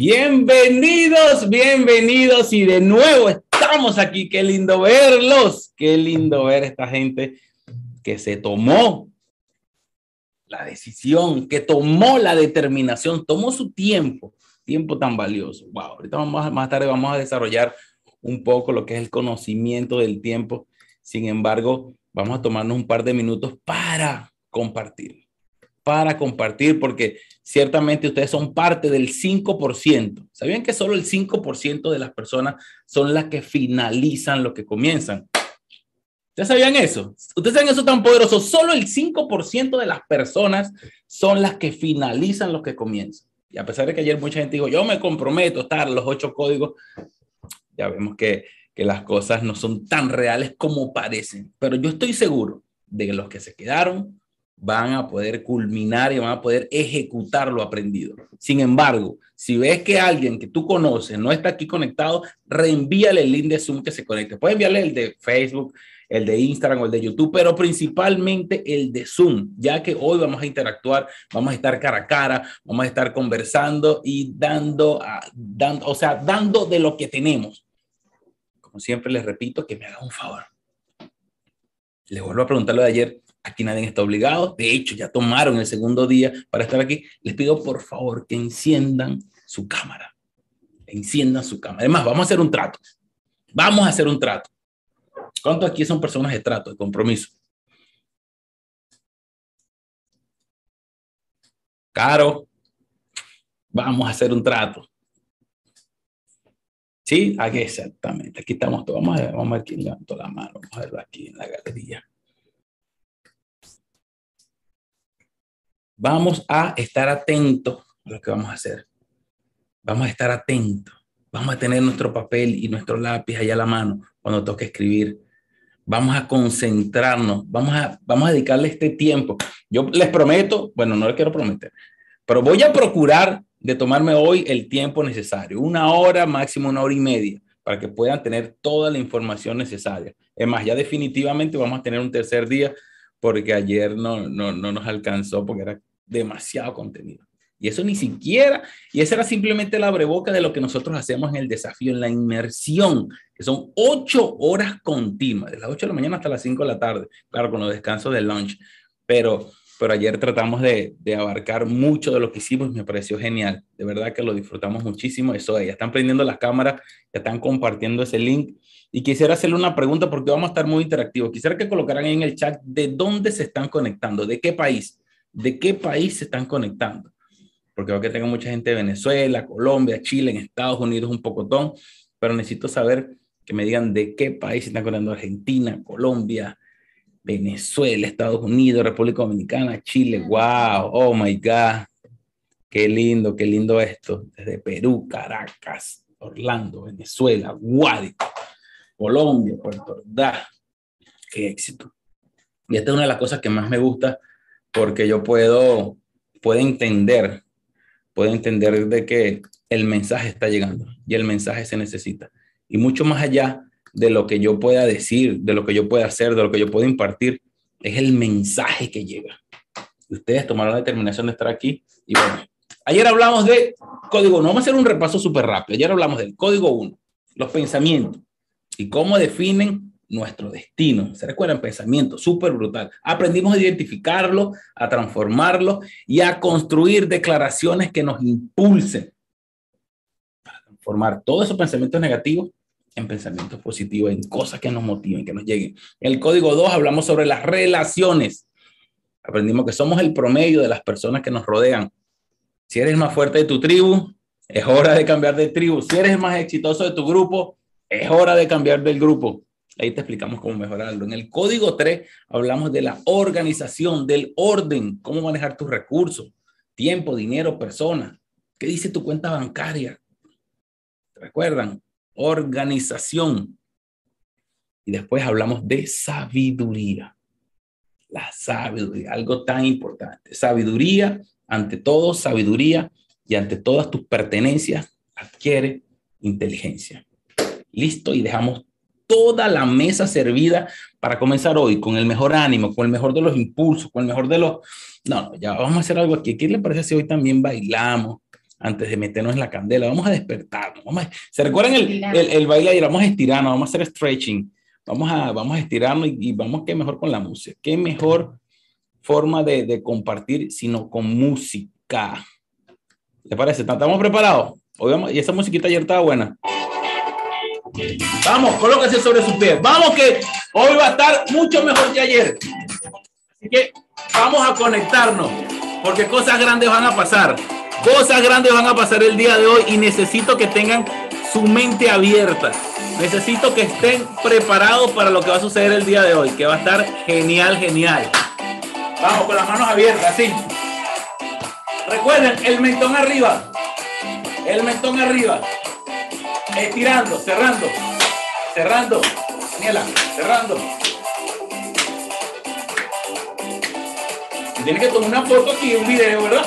Bienvenidos, bienvenidos y de nuevo estamos aquí. Qué lindo verlos, qué lindo ver esta gente que se tomó la decisión, que tomó la determinación, tomó su tiempo, tiempo tan valioso. Wow, ahorita vamos más tarde vamos a desarrollar un poco lo que es el conocimiento del tiempo. Sin embargo, vamos a tomarnos un par de minutos para compartir, para compartir, porque ciertamente ustedes son parte del 5%. ¿Sabían que solo el 5% de las personas son las que finalizan lo que comienzan? ¿Ustedes sabían eso? ¿Ustedes saben eso tan poderoso? Solo el 5% de las personas son las que finalizan lo que comienzan. Y a pesar de que ayer mucha gente dijo, yo me comprometo a estar los ocho códigos, ya vemos que, que las cosas no son tan reales como parecen. Pero yo estoy seguro de que los que se quedaron van a poder culminar y van a poder ejecutar lo aprendido. Sin embargo, si ves que alguien que tú conoces no está aquí conectado, reenvíale el link de Zoom que se conecte. Puedes enviarle el de Facebook, el de Instagram o el de YouTube, pero principalmente el de Zoom, ya que hoy vamos a interactuar, vamos a estar cara a cara, vamos a estar conversando y dando, dando o sea, dando de lo que tenemos. Como siempre les repito, que me hagan un favor. Les vuelvo a preguntar lo de ayer Aquí nadie está obligado. De hecho, ya tomaron el segundo día para estar aquí. Les pido por favor que enciendan su cámara. Enciendan su cámara. Además, vamos a hacer un trato. Vamos a hacer un trato. ¿Cuántos aquí son personas de trato, de compromiso? Caro, vamos a hacer un trato. Sí, aquí exactamente. Aquí estamos todos. Vamos a ver, vamos a ver quién levantó la mano. Vamos a verlo aquí en la galería. Vamos a estar atentos a lo que vamos a hacer. Vamos a estar atentos. Vamos a tener nuestro papel y nuestro lápiz allá a la mano cuando toque escribir. Vamos a concentrarnos, vamos a, vamos a dedicarle este tiempo. Yo les prometo, bueno, no les quiero prometer, pero voy a procurar de tomarme hoy el tiempo necesario, una hora, máximo una hora y media, para que puedan tener toda la información necesaria. Es más, ya definitivamente vamos a tener un tercer día porque ayer no, no, no nos alcanzó porque era demasiado contenido. Y eso ni siquiera, y esa era simplemente la breboca de lo que nosotros hacemos en el desafío, en la inmersión, que son ocho horas continuas, de las ocho de la mañana hasta las cinco de la tarde, claro, con los descansos del lunch. Pero, pero ayer tratamos de, abarcar mucho de lo que hicimos me pareció genial. De verdad que lo disfrutamos muchísimo. Eso, ya están prendiendo las cámaras, ya están compartiendo ese link. Y quisiera hacerle una pregunta porque vamos a estar muy interactivos. Quisiera que colocaran en el chat de dónde se están conectando, de qué país de qué país se están conectando. Porque veo que tengo mucha gente de Venezuela, Colombia, Chile, en Estados Unidos, un pocotón, pero necesito saber que me digan de qué país se están conectando. Argentina, Colombia, Venezuela, Estados Unidos, República Dominicana, Chile. ¡Wow! ¡Oh, my God! Qué lindo, qué lindo esto. Desde Perú, Caracas, Orlando, Venezuela, Guádico, Colombia, Puerto Rico. ¡Qué éxito! Y esta es una de las cosas que más me gusta porque yo puedo, puedo entender, puedo entender de que el mensaje está llegando y el mensaje se necesita. Y mucho más allá de lo que yo pueda decir, de lo que yo pueda hacer, de lo que yo puedo impartir, es el mensaje que llega. Ustedes tomaron la determinación de estar aquí y bueno, ayer hablamos de código 1, vamos a hacer un repaso súper rápido. Ayer hablamos del código 1, los pensamientos y cómo definen nuestro destino. ¿Se recuerdan? Pensamiento súper brutal. Aprendimos a identificarlo, a transformarlo y a construir declaraciones que nos impulsen para transformar todos esos pensamientos negativos en pensamientos positivos, en cosas que nos motiven, que nos lleguen. En el código 2 hablamos sobre las relaciones. Aprendimos que somos el promedio de las personas que nos rodean. Si eres más fuerte de tu tribu, es hora de cambiar de tribu. Si eres más exitoso de tu grupo, es hora de cambiar del grupo. Ahí te explicamos cómo mejorarlo. En el código 3 hablamos de la organización, del orden, cómo manejar tus recursos, tiempo, dinero, personas. ¿Qué dice tu cuenta bancaria? ¿Recuerdan? Organización. Y después hablamos de sabiduría. La sabiduría, algo tan importante. Sabiduría, ante todo, sabiduría y ante todas tus pertenencias, adquiere inteligencia. Listo, y dejamos toda la mesa servida para comenzar hoy con el mejor ánimo, con el mejor de los impulsos, con el mejor de los... No, ya vamos a hacer algo aquí. ¿Qué le parece si hoy también bailamos? antes de meternos en la candela. Vamos a despertarnos. Vamos ¿Se recuerdan el, el, el, baile ayer? Vamos a estirarnos, vamos a hacer stretching. Vamos a, vamos a estirarnos y, vamos que mejor con la música. Qué mejor forma de, de compartir sino con música. ¿Le parece? ¿Estamos preparados? y esa musiquita ayer estaba buena. Vamos, colóquese sobre sus pies. Vamos que hoy va a estar mucho mejor que ayer. Así que vamos a conectarnos porque cosas grandes van a pasar. Cosas grandes van a pasar el día de hoy y necesito que tengan su mente abierta. Necesito que estén preparados para lo que va a suceder el día de hoy, que va a estar genial, genial. Vamos con las manos abiertas, así. Recuerden, el mentón arriba. El mentón arriba. Estirando, cerrando. Cerrando. Daniela, cerrando. Tiene que tomar una foto aquí, un video, ¿verdad?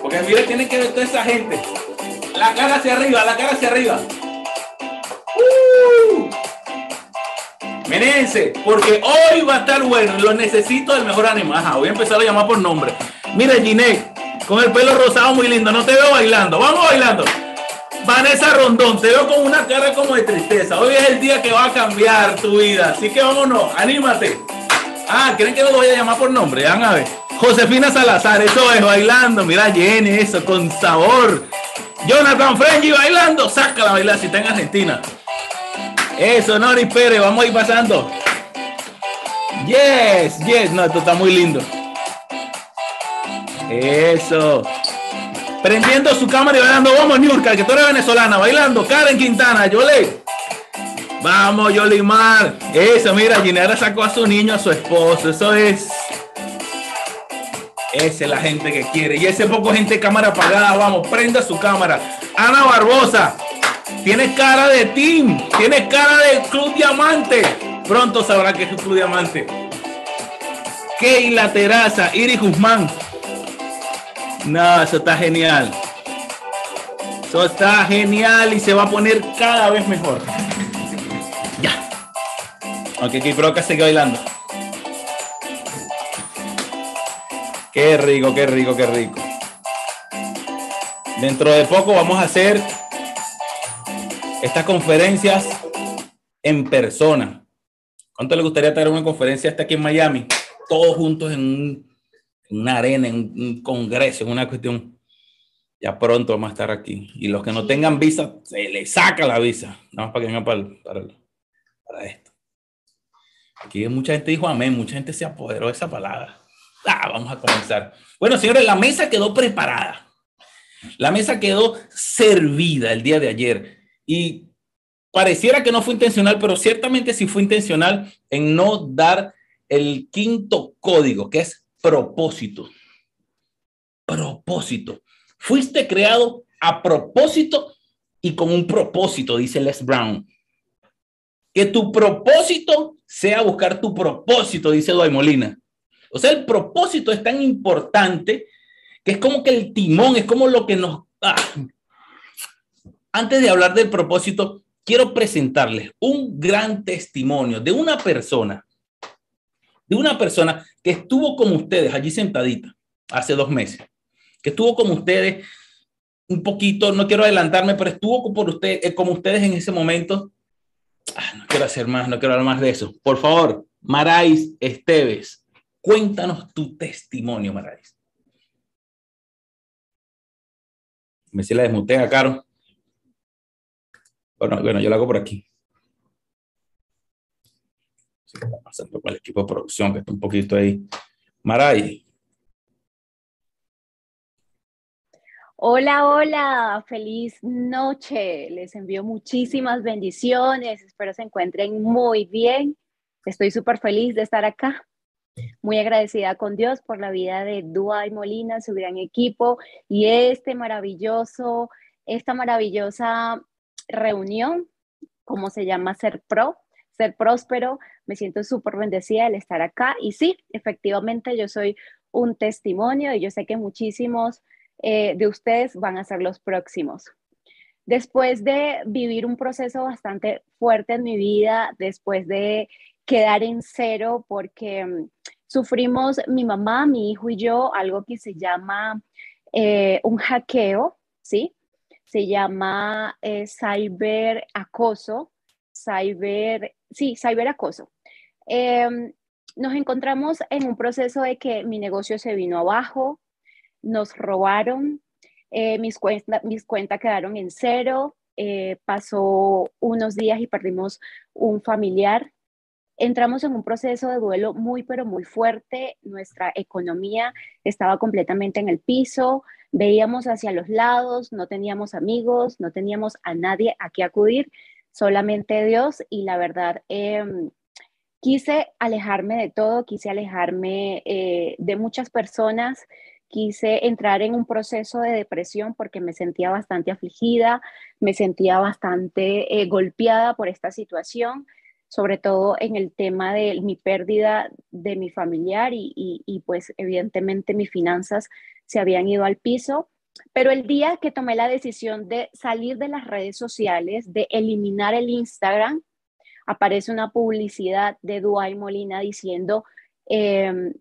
Porque mira, tienen que ver toda esa gente. La cara hacia arriba, la cara hacia arriba. Uh. porque hoy va a estar bueno. Lo necesito del mejor ánimo. Ajá, voy a empezar a llamar por nombre. Mira, Ginette, con el pelo rosado muy lindo. No te veo bailando. Vamos bailando. Vanessa Rondón, te veo con una cara como de tristeza. Hoy es el día que va a cambiar tu vida. Así que vámonos, anímate. Ah, ¿creen que no lo voy a llamar por nombre? Van a ver. Josefina Salazar, eso es, bailando. Mira, Jenny, eso, con sabor. Jonathan Frenji bailando. Sácala a bailar si está en Argentina. Eso, Nori Pérez, vamos a ir pasando. Yes, yes. No, esto está muy lindo. Eso. Prendiendo su cámara y bailando. Vamos, Nurka, que tú eres venezolana. Bailando. Karen Quintana, Yole. Vamos, Yolimar. Eso, mira, Ginera sacó a su niño, a su esposo. Eso es. Esa es la gente que quiere. Y ese poco gente cámara apagada. Vamos, prenda su cámara. Ana Barbosa. Tienes cara de team. Tienes cara de Club Diamante. Pronto sabrá que es Club Diamante. Keila Teraza. Iris Guzmán. No, eso está genial. Eso está genial y se va a poner cada vez mejor. Ya. Ok, creo que sigue bailando. Qué rico, qué rico, qué rico. Dentro de poco vamos a hacer estas conferencias en persona. ¿Cuánto le gustaría tener una conferencia hasta aquí en Miami? Todos juntos en, una arena, en un congreso, en una cuestión. Ya pronto vamos a estar aquí. Y los que no tengan visa, se les saca la visa. Nada más para que vengan para, para esto. Aquí mucha gente dijo amén, mucha gente se apoderó de esa palabra. Ah, vamos a comenzar. Bueno, señores, la mesa quedó preparada. La mesa quedó servida el día de ayer. Y pareciera que no fue intencional, pero ciertamente sí fue intencional en no dar el quinto código, que es propósito. Propósito. Fuiste creado a propósito y con un propósito, dice Les Brown. Que tu propósito sea buscar tu propósito, dice Dwight Molina. O sea, el propósito es tan importante que es como que el timón, es como lo que nos... Antes de hablar del propósito, quiero presentarles un gran testimonio de una persona, de una persona que estuvo como ustedes allí sentadita hace dos meses, que estuvo como ustedes un poquito, no quiero adelantarme, pero estuvo por usted, eh, como ustedes en ese momento. Ah, no quiero hacer más, no quiero hablar más de eso. Por favor, Marais Esteves, Cuéntanos tu testimonio, Marais. Me si la Caro. Bueno, bueno, yo lo hago por aquí. Sí, está pasando con el equipo de producción que está un poquito ahí. Maray. Hola, hola, feliz noche. Les envío muchísimas bendiciones. Espero se encuentren muy bien. Estoy súper feliz de estar acá muy agradecida con Dios por la vida de y Molina, su gran equipo y este maravilloso, esta maravillosa reunión, como se llama Ser Pro, Ser Próspero. Me siento súper bendecida el estar acá y sí, efectivamente yo soy un testimonio y yo sé que muchísimos eh, de ustedes van a ser los próximos. Después de vivir un proceso bastante fuerte en mi vida, después de quedar en cero porque mm, sufrimos mi mamá, mi hijo y yo algo que se llama eh, un hackeo, ¿sí? Se llama eh, cyber acoso, cyber, sí, cyber Em, nos encontramos en un proceso de que mi negocio se vino abajo, nos robaron, eh, mis, mis cuentas quedaron en cero, pasó unos días y perdimos un familiar entramos en un proceso de duelo muy, pero muy fuerte. Nuestra economía estaba completamente en el piso, veíamos hacia los lados, no teníamos amigos, no teníamos a nadie a qué acudir, solamente Dios. Y la verdad, em, quise alejarme de todo, quise alejarme eh, de muchas personas. Quise entrar en un proceso de depresión porque me sentía bastante afligida, me sentía bastante eh, golpeada por esta situación sobre todo en el tema de mi pérdida de mi familiar y, pues evidentemente mis finanzas se habían ido al piso. Pero el día que tomé la decisión de salir de las redes sociales, de eliminar el Instagram, aparece una publicidad de Duay Molina diciendo em,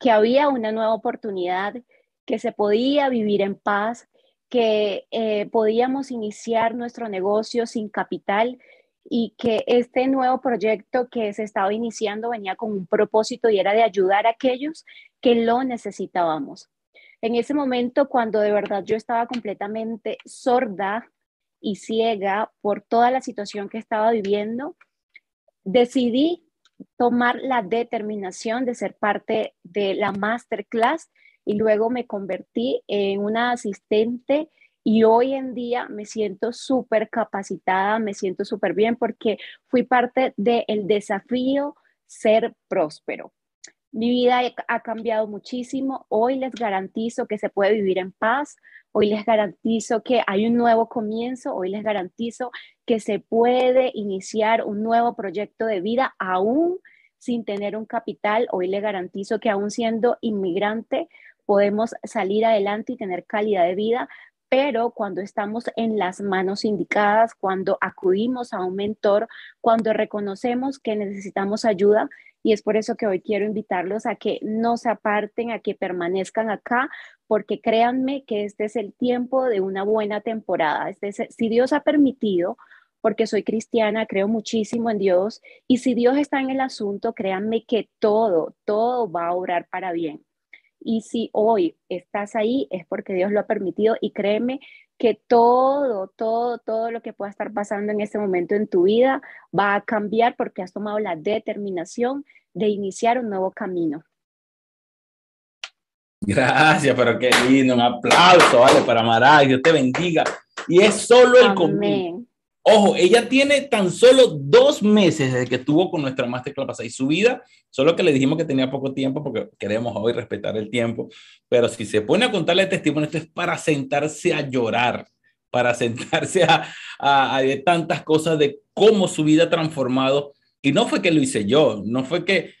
que había una nueva oportunidad, que se podía vivir en paz, que eh, podíamos iniciar nuestro negocio sin capital y que este nuevo proyecto que se estaba iniciando venía con un propósito y era de ayudar a aquellos que lo necesitábamos. En ese momento, cuando de verdad yo estaba completamente sorda y ciega por toda la situación que estaba viviendo, decidí tomar la determinación de ser parte de la masterclass y luego me convertí en una asistente y hoy en día me siento súper capacitada, me siento súper bien porque fui parte del desafío ser próspero. Mi vida ha cambiado muchísimo. Hoy les garantizo que se puede vivir en paz. Hoy les garantizo que hay un nuevo comienzo. Hoy les garantizo que se puede iniciar un nuevo proyecto de vida aún sin tener un capital. Hoy les garantizo que aún siendo inmigrante podemos salir adelante y tener calidad de vida pero cuando estamos en las manos indicadas, cuando acudimos a un mentor, cuando reconocemos que necesitamos ayuda, y es por eso que hoy quiero invitarlos a que no se aparten, a que permanezcan acá, porque créanme que este es el tiempo de una buena temporada. Este si Dios ha permitido, porque soy cristiana, creo muchísimo en Dios, y si Dios está en el asunto, créanme que todo, todo va a obrar para bien. Y si hoy estás ahí es porque Dios lo ha permitido y créeme que todo, todo, todo lo que pueda estar pasando en este momento en tu vida va a cambiar porque has tomado la determinación de iniciar un nuevo camino. Gracias, pero qué lindo, un aplauso, vale, para Maray, Dios te bendiga. Y es solo el comienzo. Ojo, ella tiene tan solo dos meses desde que estuvo con nuestra masterclass y su vida, solo que le dijimos que tenía poco tiempo porque queremos hoy respetar el tiempo, pero si se pone a contarle testimonio, esto es para sentarse a llorar, para sentarse a, a, a tantas cosas de cómo su vida ha transformado. Y no fue que lo hice yo, no fue que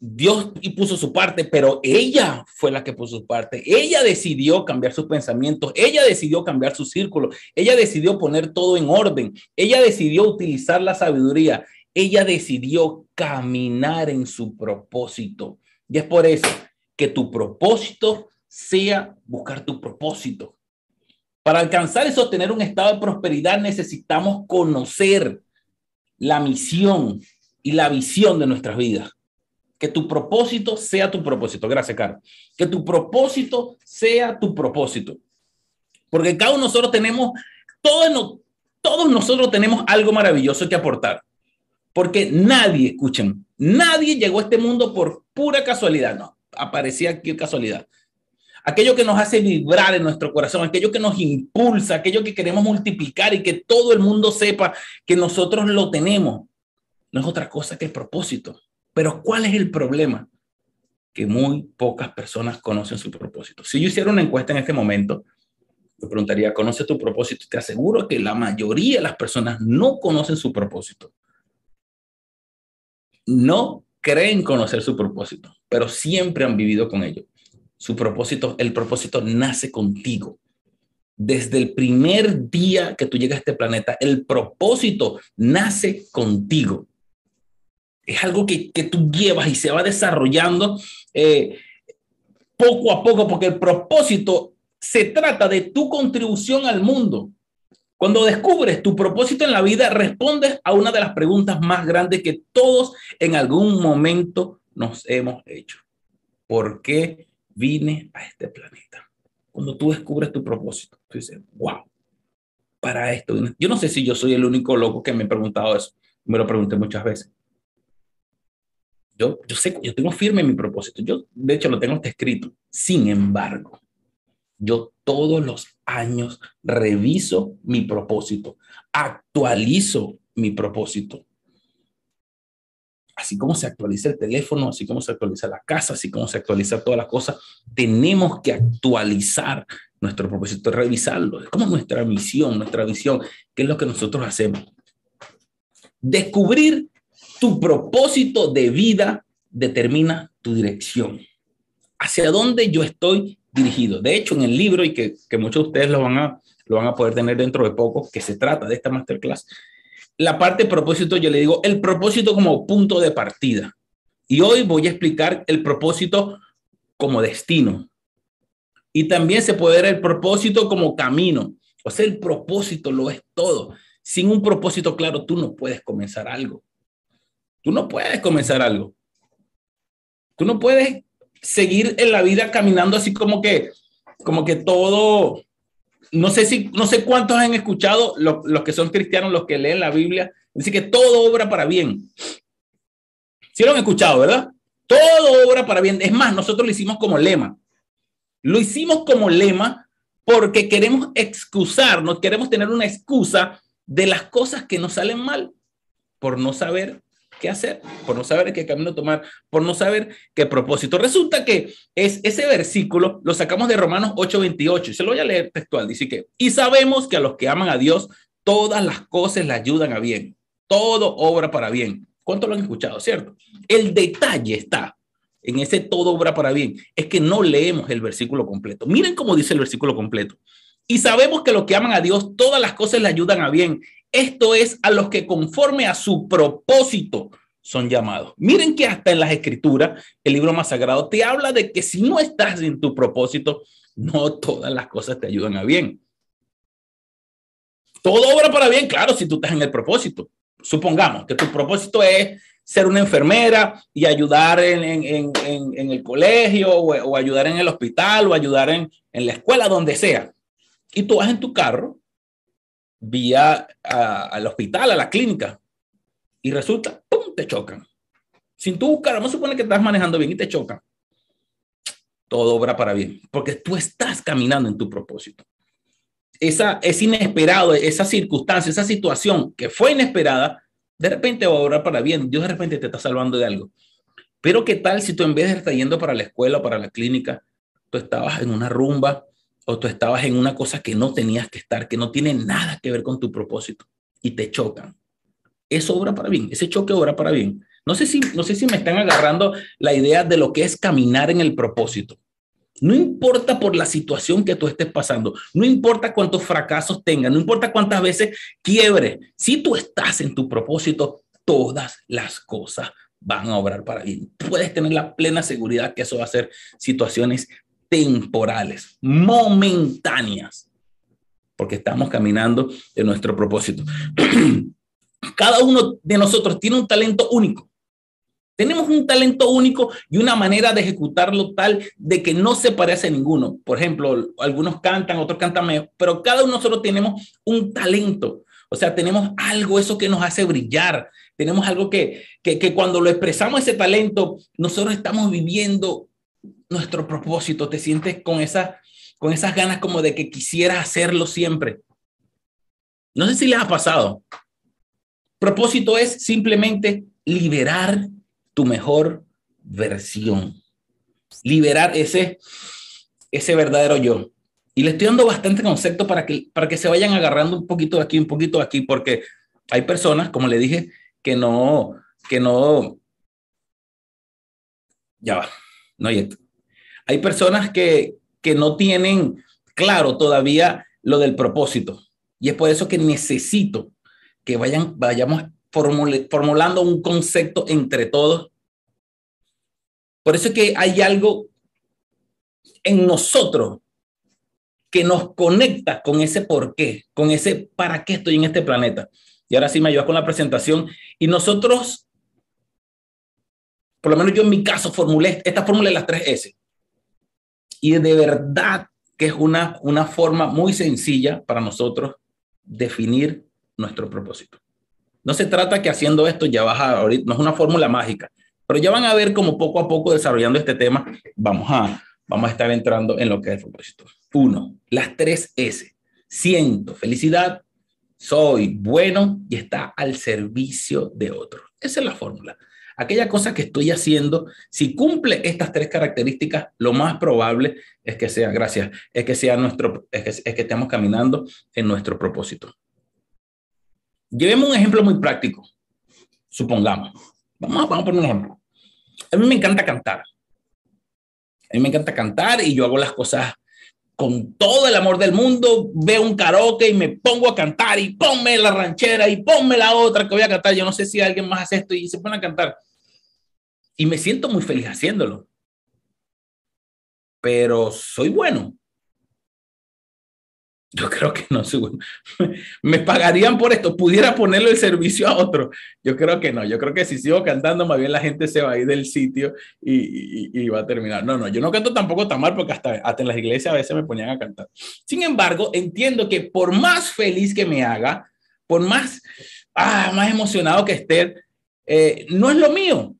Dios puso su parte, pero ella fue la que puso su parte. Ella decidió cambiar sus pensamientos, ella decidió cambiar su círculo, ella decidió poner todo en orden, ella decidió utilizar la sabiduría, ella decidió caminar en su propósito. Y es por eso que tu propósito sea buscar tu propósito. Para alcanzar y sostener un estado de prosperidad necesitamos conocer la misión y la visión de nuestras vidas que tu propósito sea tu propósito. Gracias, Carlos. Que tu propósito sea tu propósito. Porque cada uno de nosotros tenemos, todos, nosotros tenemos algo maravilloso que aportar. Porque nadie, escuchen, nadie llegó a este mundo por pura casualidad. No, aparecía aquí casualidad. Aquello que nos hace vibrar en nuestro corazón, aquello que nos impulsa, aquello que queremos multiplicar y que todo el mundo sepa que nosotros lo tenemos, no es otra cosa que el propósito. Pero ¿cuál es el problema? Que muy pocas personas conocen su propósito. Si yo hiciera una encuesta en este momento, me preguntaría, ¿conoce tu propósito? Te aseguro que la mayoría de las personas no conocen su propósito. No creen conocer su propósito, pero siempre han vivido con ello. Su propósito, el propósito nace contigo. Desde el primer día que tú llegas a este planeta, el propósito nace contigo es algo que, que tú llevas y se va desarrollando eh, poco a poco, porque el propósito se trata de tu contribución al mundo. Cuando descubres tu propósito en la vida, respondes a una de las preguntas más grandes que todos en algún momento nos hemos hecho. ¿Por qué vine a este planeta? Cuando tú descubres tu propósito, tú dices, wow, para esto. Yo no sé si yo soy el único loco que me he preguntado eso. Me lo pregunté muchas veces. Yo, yo sé, yo tengo firme mi propósito. Yo, de hecho, lo tengo escrito. Sin embargo, yo todos los años reviso mi propósito, actualizo mi propósito. Así como se actualiza el teléfono, así como se actualiza la casa, así como se actualiza todas las cosas, tenemos que actualizar nuestro propósito, revisarlo. Es como nuestra misión, nuestra visión, que es lo que nosotros hacemos. Descubrir tu propósito de vida determina tu dirección. Hacia dónde yo estoy dirigido. De hecho, en el libro, y que, muchos de ustedes lo van, a, lo van a poder tener dentro de poco, que se trata de esta masterclass, la parte propósito, yo le digo el propósito como punto de partida. Y hoy voy a explicar el propósito como destino. Y también se puede ver el propósito como camino. O sea, el propósito lo es todo. Sin un propósito claro, tú no puedes comenzar algo. Tú no puedes comenzar algo. Tú no puedes seguir en la vida caminando así como que, como que todo, no sé si, no sé cuántos han escuchado los que son cristianos, los que leen la Biblia, dice que todo obra para bien. Sí lo han escuchado, ¿verdad? Todo obra para bien. Es más, nosotros lo hicimos como lema. Lo hicimos como lema porque queremos excusarnos, queremos tener una excusa de las cosas que nos salen mal por no saber qué hacer, por no saber qué camino tomar, por no saber qué propósito. Resulta que es ese versículo lo sacamos de Romanos 8:28 y se lo voy a leer textual. Dice que, y sabemos que a los que aman a Dios, todas las cosas le ayudan a bien, todo obra para bien. ¿Cuánto lo han escuchado, cierto? El detalle está en ese todo obra para bien, es que no leemos el versículo completo. Miren cómo dice el versículo completo. Y sabemos que los que aman a Dios, todas las cosas le ayudan a bien. Esto es a los que conforme a su propósito son llamados. Miren que hasta en las escrituras, el libro más sagrado te habla de que si no estás en tu propósito, no todas las cosas te ayudan a bien. Todo obra para bien, claro, si tú estás en el propósito. Supongamos que tu propósito es ser una enfermera y ayudar en, el colegio o, ayudar en el hospital o ayudar en, en la escuela, donde sea. Y tú vas en tu carro vía al hospital, a la clínica, y resulta, ¡pum!, te chocan. Sin tú buscar, vamos a suponer que estás manejando bien y te chocan. Todo obra para bien, porque tú estás caminando en tu propósito. Esa es inesperado, esa circunstancia, esa situación que fue inesperada, de repente va a obrar para bien. Dios de repente te está salvando de algo. Pero qué tal si tú en vez de estar yendo para la escuela o para la clínica, tú estabas en una rumba, o tú estabas en una cosa que no tenías que estar, que no tiene nada que ver con tu propósito y te chocan. Eso obra para bien, ese choque obra para bien. No sé si, no sé si me están agarrando la idea de lo que es caminar en el propósito. No importa por la situación que tú estés pasando, no importa cuántos fracasos tengas, no importa cuántas veces quiebre, si tú estás en tu propósito, todas las cosas van a obrar para bien. Puedes tener la plena seguridad que eso va a ser situaciones temporales, momentáneas, porque estamos caminando en nuestro propósito. Cada uno de nosotros tiene un talento único. Tenemos un talento único y una manera de ejecutarlo tal de que no se parece a ninguno. Por ejemplo, algunos cantan, otros cantan mejor, pero cada uno de nosotros tenemos un talento. O sea, tenemos algo, eso que nos hace brillar. Tenemos algo que, que cuando lo expresamos ese talento, nosotros estamos viviendo nuestro propósito, te sientes con, esa, con esas ganas como de que quisieras hacerlo siempre. No sé si les ha pasado. Propósito es simplemente liberar tu mejor versión, liberar ese, ese verdadero yo. Y le estoy dando bastante concepto para que, para que se vayan agarrando un poquito de aquí, un poquito de aquí, porque hay personas, como le dije, que no, que no, ya va, no hay esto hay personas que, no tienen claro todavía lo del propósito. Y es por eso que necesito que vayan, vayamos formulando un concepto entre todos. Por eso es que hay algo en nosotros que nos conecta con ese por qué, con ese para qué estoy en este planeta. Y ahora sí me ayuda con la presentación. Y nosotros, por lo menos yo en mi caso, formulé esta fórmula de las tres S. Y de verdad que es una, una forma muy sencilla para nosotros definir nuestro propósito. No se trata que haciendo esto ya vas a, ahorita, no es una fórmula mágica, pero ya van a ver como poco a poco desarrollando este tema, vamos a, vamos a estar entrando en lo que es el propósito. Uno, las tres S. Siento felicidad, soy bueno y está al servicio de otro. Esa es la fórmula. Aquella cosa que estoy haciendo, si cumple estas tres características, lo más probable es que sea, gracias, es que sea nuestro, es que, es que estemos caminando en nuestro propósito. Llevemos un ejemplo muy práctico. Supongamos, vamos, vamos a poner un ejemplo. A mí me encanta cantar. A mí me encanta cantar y yo hago las cosas con todo el amor del mundo, veo un karaoke y me pongo a cantar y ponme la ranchera y ponme la otra que voy a cantar. Yo no sé si alguien más hace esto y se pone a cantar. Y me siento muy feliz haciéndolo. Pero soy bueno. Yo creo que no soy bueno. Me pagarían por esto. Pudiera ponerlo el servicio a otro. Yo creo que no. Yo creo que si sigo cantando, más bien la gente se va a ir del sitio y, y, va a terminar. No, no. Yo no canto tampoco tan mal porque hasta, hasta en las iglesias a veces me ponían a cantar. Sin embargo, entiendo que por más feliz que me haga, por más, ah, más emocionado que esté, eh, no es lo mío.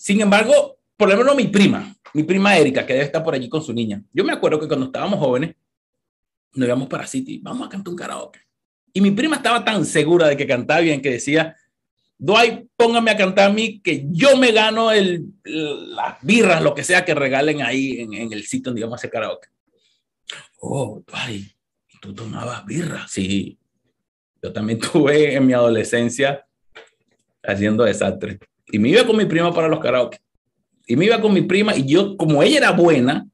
Sin embargo, por lo menos mi prima, mi prima Erika, que debe estar por allí con su niña. Yo me acuerdo que cuando estábamos jóvenes, nos íbamos para City, vamos a cantar un karaoke. Y mi prima estaba tan segura de que cantaba bien que decía, Dwight, póngame a cantar a mí que yo me gano el, las birras, lo que sea que regalen ahí en, el sitio donde íbamos a hacer karaoke. Oh, Dwight, ¿tú tomabas birra? Sí. Yo también tuve en mi adolescencia haciendo desastre. Y me iba con mi prima para los karaoke. Y me iba con mi prima y yo, como ella era buena,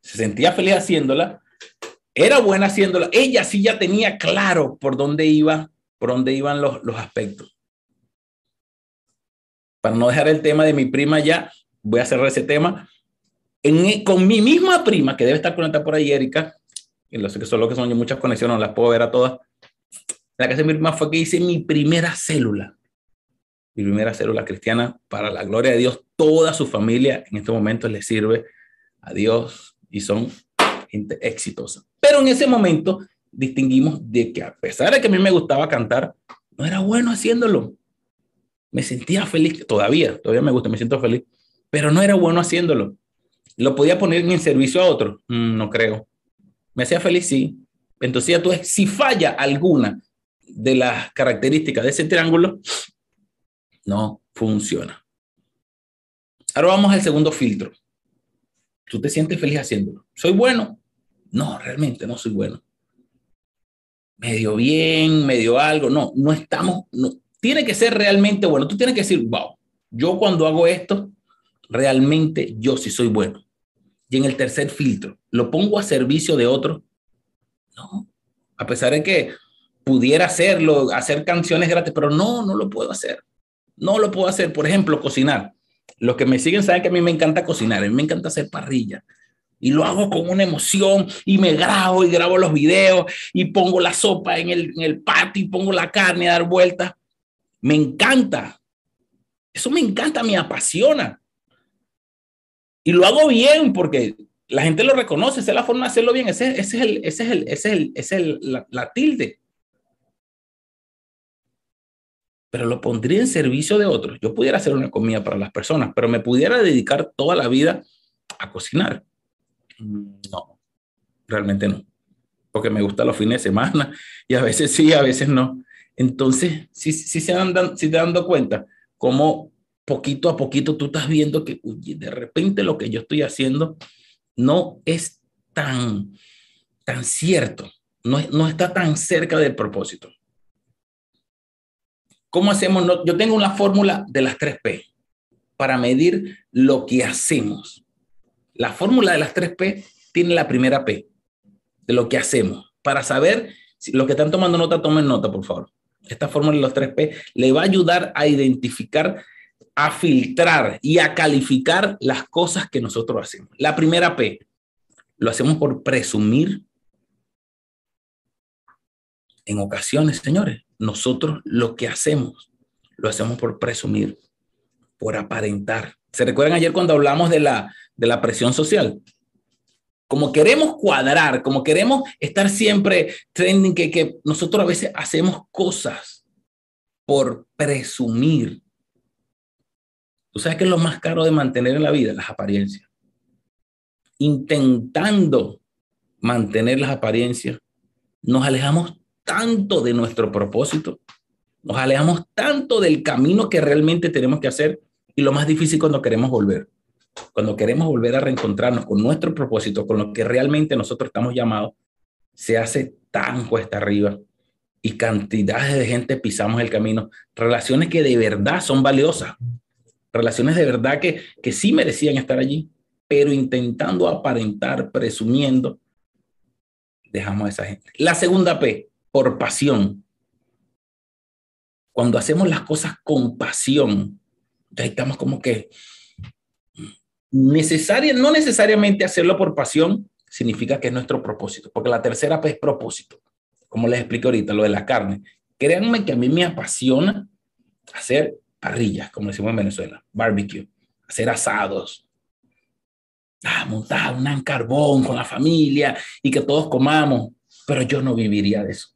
se sentía feliz haciéndola, era buena haciéndola. Ella sí ya tenía claro por dónde iba, por dónde iban los, los aspectos. Para no dejar el tema de mi prima ya, voy a cerrar ese tema. En, con mi misma prima, que debe estar conectada por ahí, Erika, y lo sé que solo que son muchas conexiones, no las puedo ver a todas. La casa de mi prima fue que hice mi primera célula. Mi primera célula cristiana, para la gloria de Dios, toda su familia en este momento le sirve a Dios y son gente exitosa. Pero en ese momento distinguimos de que a pesar de que a mí me gustaba cantar, no era bueno haciéndolo. Me sentía feliz, todavía, todavía me gusta, me siento feliz, pero no era bueno haciéndolo. ¿Lo podía poner en servicio a otro? Mm, no creo. ¿Me hacía feliz? Sí. Entonces ya si falla alguna de las características de ese triángulo, no funciona. Ahora vamos al segundo filtro. Tú te sientes feliz haciéndolo. ¿Soy bueno? No, realmente no soy bueno. Medio bien, medio algo. No, no estamos. No. Tiene que ser realmente bueno. Tú tienes que decir, wow, yo cuando hago esto, realmente yo sí soy bueno. Y en el tercer filtro, ¿lo pongo a servicio de otro? No. A pesar de que pudiera hacerlo, hacer canciones gratis, pero no, no lo puedo hacer. No lo puedo hacer. Por ejemplo, cocinar. Los que me siguen saben que a mí me encanta cocinar, a mí me encanta hacer parrilla. Y lo hago con una emoción y me grabo y grabo los videos y pongo la sopa en el, en el patio y pongo la carne a dar vueltas. Me encanta. Eso me encanta, me apasiona. Y lo hago bien porque la gente lo reconoce, esa es la forma de hacerlo bien, ese, es, el, ese es, el, ese es, el, es la tilde pero lo pondría en servicio de otros. Yo pudiera hacer una comida para las personas, pero me pudiera dedicar toda la vida a cocinar. Mm, no, realmente no, porque me gusta los fines de semana y a veces sí, a veces no. Entonces, sí, sí se dan, si te dando cuenta cómo poquito a poquito tú estás viendo que de repente lo que yo estoy haciendo no es tan, tan cierto, no, no está tan cerca del propósito. ¿Cómo hacemos? Yo tengo una fórmula de las tres P para medir lo que hacemos. La fórmula de las tres P tiene la primera P de lo que hacemos. Para saber, si los que están tomando nota, tomen nota, por favor. Esta fórmula de los tres P le va a ayudar a identificar, a filtrar y a calificar las cosas que nosotros hacemos. La primera P, lo hacemos por presumir en ocasiones, señores, nosotros lo que hacemos, lo hacemos por presumir, por aparentar. ¿Se recuerdan ayer cuando hablamos de la, de la presión social? Como queremos cuadrar, como queremos estar siempre trending, que, que nosotros a veces hacemos cosas por presumir. ¿Tú sabes qué es lo más caro de mantener en la vida? Las apariencias. Intentando mantener las apariencias, nos alejamos tanto de nuestro propósito, nos alejamos tanto del camino que realmente tenemos que hacer y lo más difícil cuando queremos volver, cuando queremos volver a reencontrarnos con nuestro propósito, con lo que realmente nosotros estamos llamados, se hace tan cuesta arriba y cantidades de gente pisamos el camino, relaciones que de verdad son valiosas, relaciones de verdad que, que sí merecían estar allí, pero intentando aparentar, presumiendo, dejamos a esa gente. La segunda P, por pasión. Cuando hacemos las cosas con pasión, estamos como que necesaria, no necesariamente hacerlo por pasión significa que es nuestro propósito, porque la tercera es propósito, como les expliqué ahorita, lo de la carne. Créanme que a mí me apasiona hacer parrillas, como decimos en Venezuela, barbecue, hacer asados, ah, montar un carbón con la familia y que todos comamos, pero yo no viviría de eso.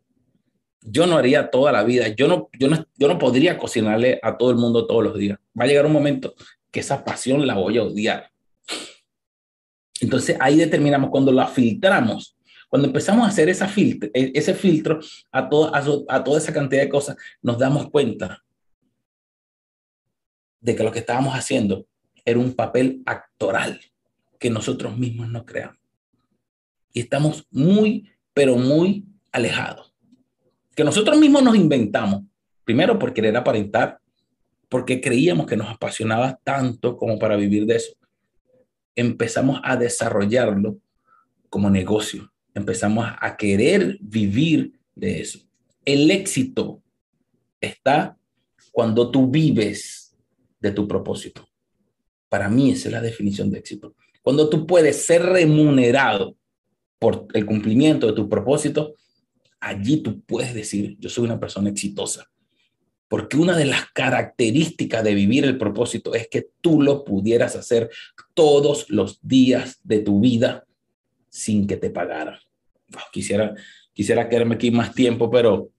Yo no haría toda la vida, yo no, yo no, yo no podría cocinarle a todo el mundo todos los días. Va a llegar un momento que esa pasión la voy a odiar. Entonces ahí determinamos cuando la filtramos, cuando empezamos a hacer esa filtro, e, ese filtro a, a toda esa cantidad de cosas, nos damos cuenta de que lo que estábamos haciendo era un papel actoral que nosotros mismos nos creamos. Y estamos muy, pero muy alejados. Que nosotros mismos nos inventamos, primero por querer aparentar, porque creíamos que nos apasionaba tanto como para vivir de eso. Empezamos a desarrollarlo como negocio, empezamos a querer vivir de eso. El éxito está cuando tú vives de tu propósito. Para mí esa es la definición de éxito. Cuando tú puedes ser remunerado por el cumplimiento de tu propósito, allí tú puedes decir, yo soy una persona exitosa. Porque una de las características de vivir el propósito es que tú lo pudieras hacer todos los días de tu vida sin que te pagaran. quisiera, quisiera quedarme aquí más tiempo, pero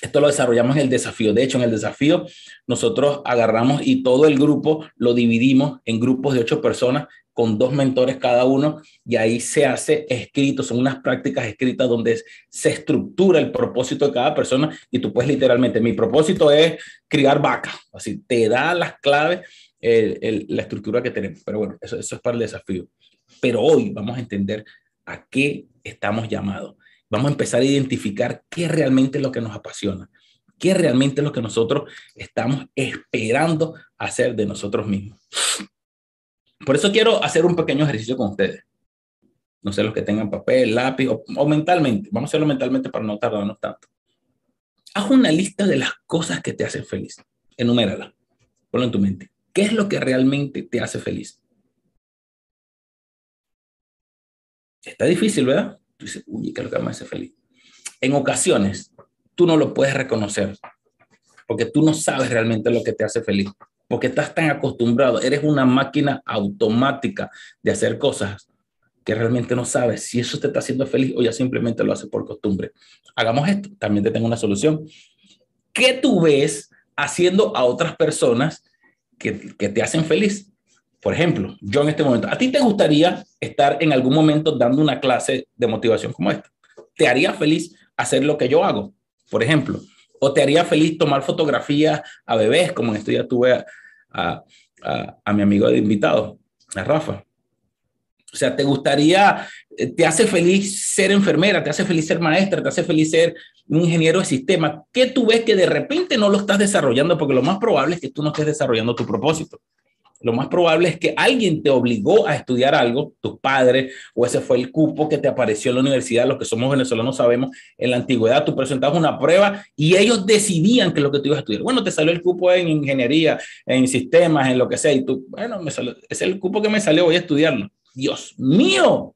esto lo desarrollamos en el desafío. De hecho, en el desafío nosotros agarramos y todo el grupo lo dividimos en grupos de ocho personas con dos mentores cada uno y ahí se hace escrito, son unas prácticas escritas donde se estructura el propósito de cada persona y tú puedes literalmente, mi propósito es criar vaca, así te da las claves, la estructura que tenemos, pero bueno, eso, eso es para el desafío. Pero hoy vamos a entender a qué estamos llamados. Vamos a empezar a identificar qué realmente es lo que nos apasiona, qué realmente es lo que nosotros estamos esperando hacer de nosotros mismos. Por eso quiero hacer un pequeño ejercicio con ustedes. No sé los que tengan papel, lápiz o, mentalmente. Vamos a hacerlo mentalmente para no tardarnos tanto. Haz una lista de las cosas que te hacen feliz. Enumérala. Ponlo en tu mente. ¿Qué es lo que realmente te hace feliz? Está difícil, ¿verdad? Tú dices, uy, ¿qué es lo que me hace feliz? En ocasiones, tú no lo puedes reconocer porque tú no sabes realmente lo que te hace feliz porque estás tan acostumbrado, eres una máquina automática de hacer cosas que realmente no sabes si eso te está haciendo feliz o ya simplemente lo haces por costumbre. Hagamos esto, también te tengo una solución. ¿Qué tú ves haciendo a otras personas que, que te hacen feliz? Por ejemplo, yo en este momento, ¿a ti te gustaría estar en algún momento dando una clase de motivación como esta? ¿Te haría feliz hacer lo que yo hago? Por ejemplo, ¿o te haría feliz tomar fotografías a bebés, como en esto ya tuve a, a, mi amigo de invitado, a Rafa. O sea, ¿te gustaría, eh, te hace feliz ser enfermera, te hace feliz ser maestra, te hace feliz ser un ingeniero de sistema? ¿Qué tú ves que de repente no lo estás desarrollando? Porque lo más probable es que tú no estés desarrollando tu propósito lo más probable es que alguien te obligó a estudiar algo, tus padres, o ese fue el cupo que te apareció en la universidad, los que somos venezolanos sabemos, en la antigüedad tú presentabas una prueba y ellos decidían que lo que tú ibas a estudiar. Bueno, te salió el cupo en ingeniería, en sistemas, en lo que sea, y tú, bueno, me salió, es el cupo que me salió, voy a estudiarlo. Dios mío,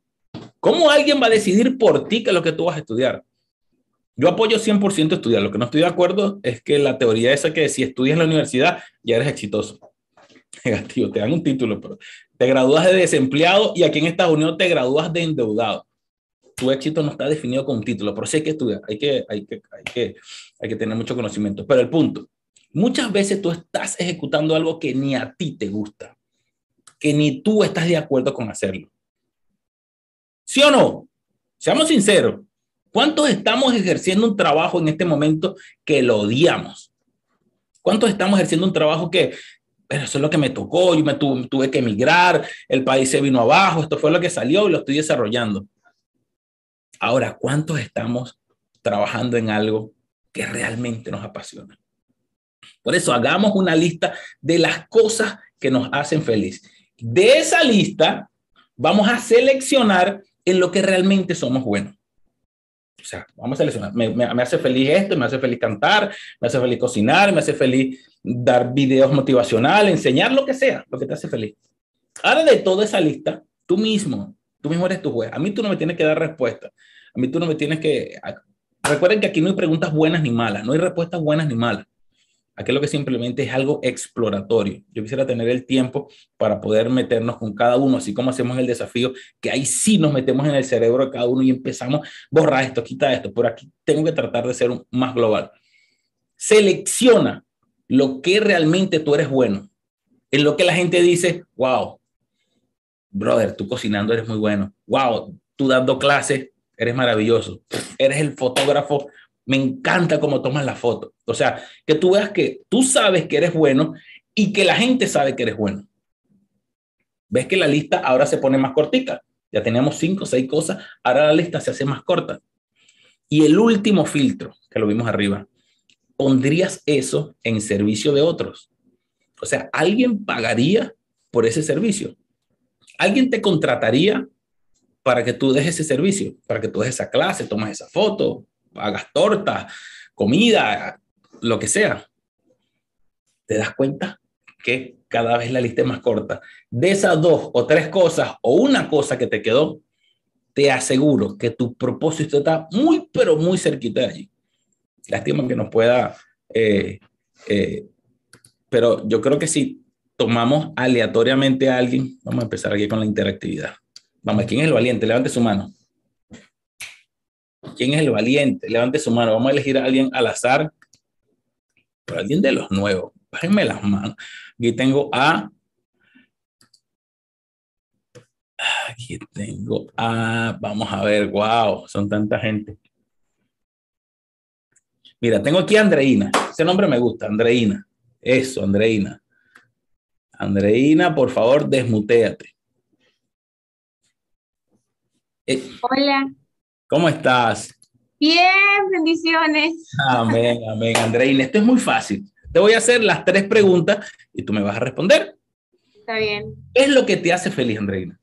¿cómo alguien va a decidir por ti que es lo que tú vas a estudiar? Yo apoyo 100% estudiar. Lo que no estoy de acuerdo es que la teoría esa que si estudias en la universidad ya eres exitoso. Negativo, te dan un título, pero te gradúas de desempleado y aquí en Estados Unidos te gradúas de endeudado. Tu éxito no está definido con un título, pero sí hay que estudiar, hay que, hay que, hay que, hay que tener mucho conocimiento. Pero el punto, muchas veces tú estás ejecutando algo que ni a ti te gusta, que ni tú estás de acuerdo con hacerlo. ¿Sí o no? Seamos sinceros. ¿Cuántos estamos ejerciendo un trabajo en este momento que lo odiamos? ¿Cuántos estamos ejerciendo un trabajo que, pero eso es lo que me tocó, yo me tuve, que emigrar, el país se vino abajo, esto fue lo que salió y lo estoy desarrollando? Ahora, ¿cuántos estamos trabajando en algo que realmente nos apasiona? Por eso, hagamos una lista de las cosas que nos hacen feliz. De esa lista, vamos a seleccionar en lo que realmente somos buenos. O sea, vamos a seleccionar. Me, me, hace feliz esto, me hace feliz cantar, me hace feliz cocinar, me hace feliz dar videos motivacionales, enseñar lo que sea, lo que te hace feliz. Ahora de toda esa lista, tú mismo, tú mismo eres tu juez. A mí tú no me tienes que dar respuesta. A mí tú no me tienes que... Recuerden que aquí no hay preguntas buenas ni malas, no hay respuestas buenas ni malas. Aquí lo que simplemente es algo exploratorio. Yo quisiera tener el tiempo para poder meternos con cada uno, así como hacemos el desafío, que ahí sí nos metemos en el cerebro de cada uno y empezamos, borrar esto, quita esto. Por aquí tengo que tratar de ser más global. Selecciona lo que realmente tú eres bueno. En lo que la gente dice, wow, brother, tú cocinando eres muy bueno. Wow, tú dando clases, eres maravilloso. Eres el fotógrafo me encanta cómo tomas la foto. O sea, que tú veas que tú sabes que eres bueno y que la gente sabe que eres bueno. Ves que la lista ahora se pone más cortica. Ya teníamos cinco o seis cosas, ahora la lista se hace más corta. Y el último filtro, que lo vimos arriba, pondrías eso en servicio de otros. O sea, alguien pagaría por ese servicio. Alguien te contrataría para que tú dejes ese servicio, para que tú dejes esa clase, tomes esa foto, hagas torta, comida, lo que sea, te das cuenta que cada vez la lista es más corta. De esas dos o tres cosas o una cosa que te quedó, te aseguro que tu propósito está muy, pero muy cerquita de allí. Lástima que no pueda, eh, eh, pero yo creo que si tomamos aleatoriamente a alguien, vamos a empezar aquí con la interactividad. Vamos, ¿quién es el valiente? Levante su mano. ¿Quién es el valiente? Levante su mano. Vamos a elegir a alguien al azar, pero alguien de los nuevos. Bájenme las manos. Aquí tengo a. Aquí tengo a. Vamos a ver, wow, son tanta gente. Mira, tengo aquí a Andreina. Ese nombre me gusta, Andreina. Eso, Andreina. Andreina, por favor, desmuteate. Eh, Hola. ¿Cómo estás? Bien, bendiciones. Amén, amén. Andreina, esto es muy fácil. Te voy a hacer las tres preguntas y tú me vas a responder. Está bien. ¿Qué es lo que te hace feliz, Andreina?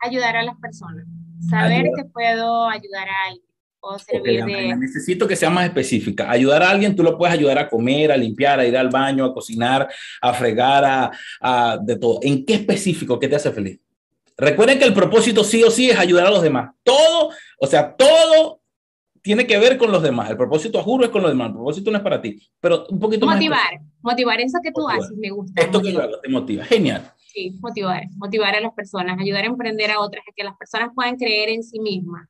Ayudar a las personas. Saber que puedo ayudar a alguien. O servir de... Necesito que sea más específica. Ayudar a alguien, tú lo puedes ayudar a comer, a limpiar, a ir al baño, a cocinar, a fregar, a, a de todo. ¿En qué específico? ¿Qué te hace feliz? Recuerden que el propósito sí o sí es ayudar a los demás. Todo, o sea, todo tiene que ver con los demás. El propósito, a juro, es con los demás. El propósito no es para ti. Pero un poquito motivar, más. Motivar, eso que tú haces, me gusta. Esto que hago te motiva. Genial. Sí, motivar. Motivar a las personas, ayudar a emprender a otras, a que las personas puedan creer en sí mismas.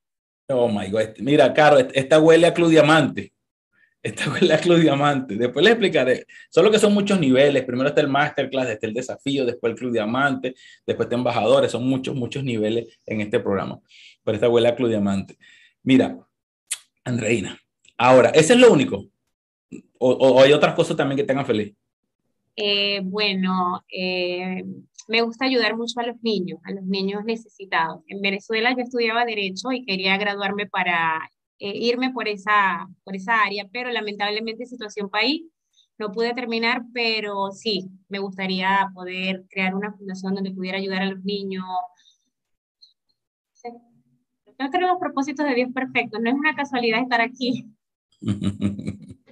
Oh my God. Mira, Caro, esta huele a Club Diamante. Esta es la Club Diamante. Después les explicaré. Solo que son muchos niveles. Primero está el masterclass, está el desafío, después el Club Diamante, después está embajadores. Son muchos, muchos niveles en este programa. Pero esta huele a Club Diamante. Mira, Andreina. Ahora, ¿ese es lo único? ¿O, hay otras cosas también que tengan feliz? Eh, bueno, eh, me gusta ayudar mucho a los niños, a los niños necesitados. En Venezuela yo estudiaba Derecho y quería graduarme para eh, irme por esa, por esa área, pero lamentablemente situación país no pude terminar, pero sí, me gustaría poder crear una fundación donde pudiera ayudar a los niños. No creo los propósitos de Dios perfectos, no es una casualidad estar aquí.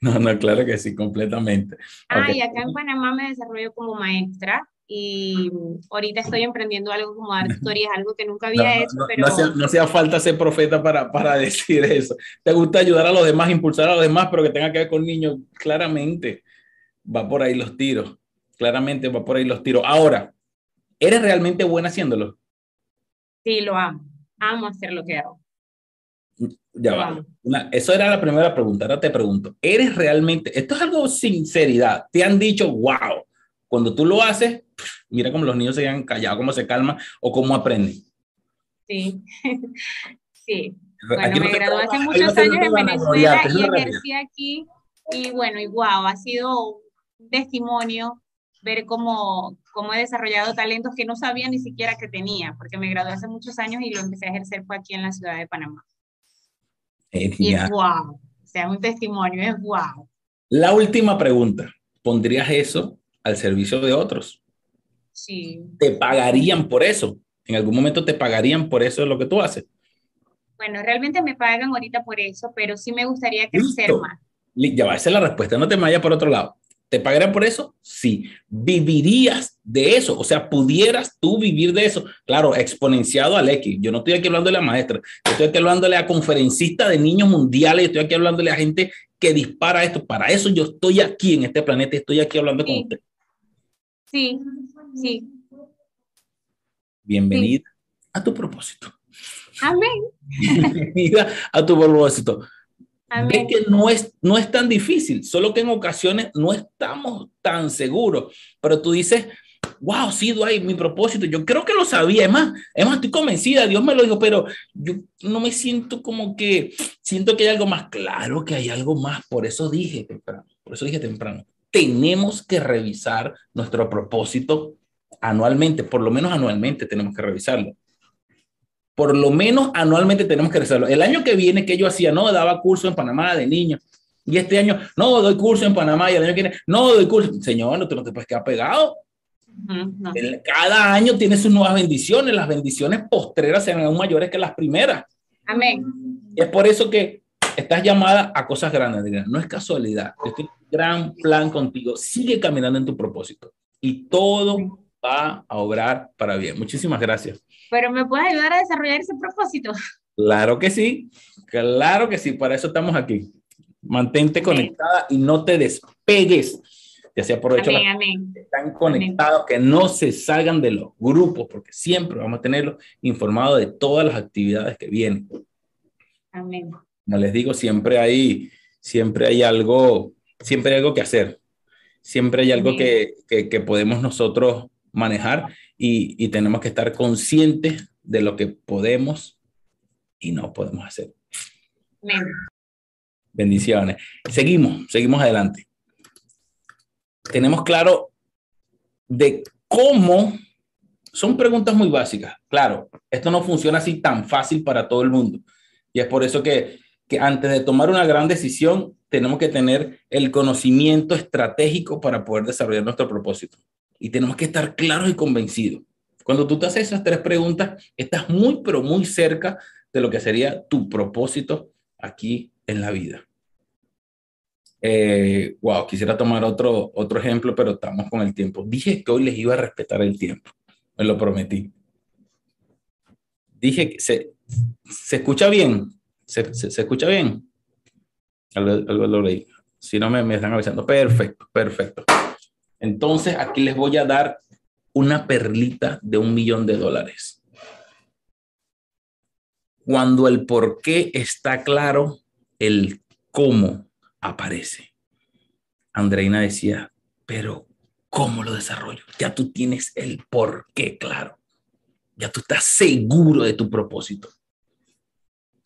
No, no, claro que sí, completamente. Ah, y acá en Panamá me desarrollo como maestra y ahorita estoy emprendiendo algo como dar tutorías, algo que nunca había hecho, pero... No hacía, falta ser profeta para, para decir eso. Te gusta ayudar a los demás, impulsar a los demás, pero que tenga que ver con niños, claramente va por ahí los tiros, claramente va por ahí los tiros. Ahora, ¿eres realmente buena haciéndolo? Sí, lo amo, amo hacer lo que hago. Ya va. eso era la primera pregunta. Ahora te pregunto, ¿eres realmente, esto es algo sinceridad? ¿Te han dicho, wow, cuando tú lo haces, mira cómo los niños se quedan callados, cómo se calman o cómo aprenden. Sí, sí. Bueno, me gradué hace muchos años en Venezuela y ejercí aquí y bueno, y wow, ha sido un testimonio ver cómo, cómo he desarrollado talentos que no sabía ni siquiera que tenía, porque me gradué hace muchos años y lo empecé a ejercer fue aquí en la ciudad de Panamá. y es wow, o sea, un testimonio, es wow. La última pregunta, ¿pondrías eso al servicio de otros. Sí. Te pagarían por eso. En algún momento te pagarían por eso de lo que tú haces. Bueno, realmente me pagan ahorita por eso, pero sí me gustaría crecer más. Ya va, esa es la respuesta. No te vayas por otro lado. ¿Te pagarían por eso? Sí. ¿Vivirías de eso? O sea, ¿pudieras tú vivir de eso? Claro, exponenciado al X. Yo no estoy aquí hablando de la maestra. estoy aquí hablándole a conferencistas de niños mundiales. Estoy aquí hablándole a gente que dispara esto. Para eso yo estoy aquí en este planeta. Estoy aquí hablando con usted. Sí, sí. Bienvenida a tu propósito. Amén. Bienvenida a tu propósito. Amén. que no es, no es tan difícil, solo que en ocasiones no estamos tan seguros, pero tú dices, wow, sí, Dwight, mi propósito, yo creo que lo sabía, es más, es más, estoy convencida, Dios me lo dijo, pero yo no me siento como que, siento que hay algo más, claro que hay algo más, por eso dije temprano, por eso dije temprano, tenemos que revisar nuestro propósito anualmente, por lo menos anualmente tenemos que revisarlo. Por lo menos anualmente tenemos que revisarlo. El año que viene que yo hacía, no, daba curso en Panamá de niños. Y este año, no, doy curso en Panamá y el año que viene, no, doy curso. Señor, no te, no te puedes quedar pegado. Cada año tiene sus nuevas bendiciones. Las bendiciones postreras serán aún mayores que las primeras. Amén. Y es por eso que estás llamada a cosas grandes. No es casualidad. Este gran plan contigo. Sigue caminando en tu propósito y todo va a obrar para bien. Muchísimas gracias. Pero me puedes ayudar a desarrollar ese propósito. Claro que sí. Claro que sí. Para eso estamos aquí. Mantente conectada y no te despegues. Ya sea por hecho están conectados, que no se salgan de los grupos, porque siempre vamos a tenerlos informados de todas las actividades que vienen. Amén como les digo, siempre hay, siempre hay algo, siempre hay algo que hacer, siempre hay algo que, que, podemos nosotros manejar y, y, tenemos que estar conscientes de lo que podemos y no podemos hacer. Bendiciones. Seguimos, seguimos adelante. Tenemos claro de cómo, son preguntas muy básicas. Claro, esto no funciona así tan fácil para todo el mundo. Y es por eso que que antes de tomar una gran decisión tenemos que tener el conocimiento estratégico para poder desarrollar nuestro propósito. Y tenemos que estar claros y convencidos. Cuando tú te haces esas tres preguntas, estás muy, pero muy cerca de lo que sería tu propósito aquí en la vida. Eh, wow, quisiera tomar otro, otro ejemplo, pero estamos con el tiempo. Dije que hoy les iba a respetar el tiempo, me lo prometí. Dije que se, se escucha bien, ¿Se, se, escucha bien? Algo, lo leí. Si no, me, me están avisando. Perfecto, perfecto. Entonces, aquí les voy a dar una perlita de un millón de dólares. Cuando el por qué está claro, el cómo aparece. Andreina decía, pero ¿cómo lo desarrollo? Ya tú tienes el por qué claro. Ya tú estás seguro de tu propósito.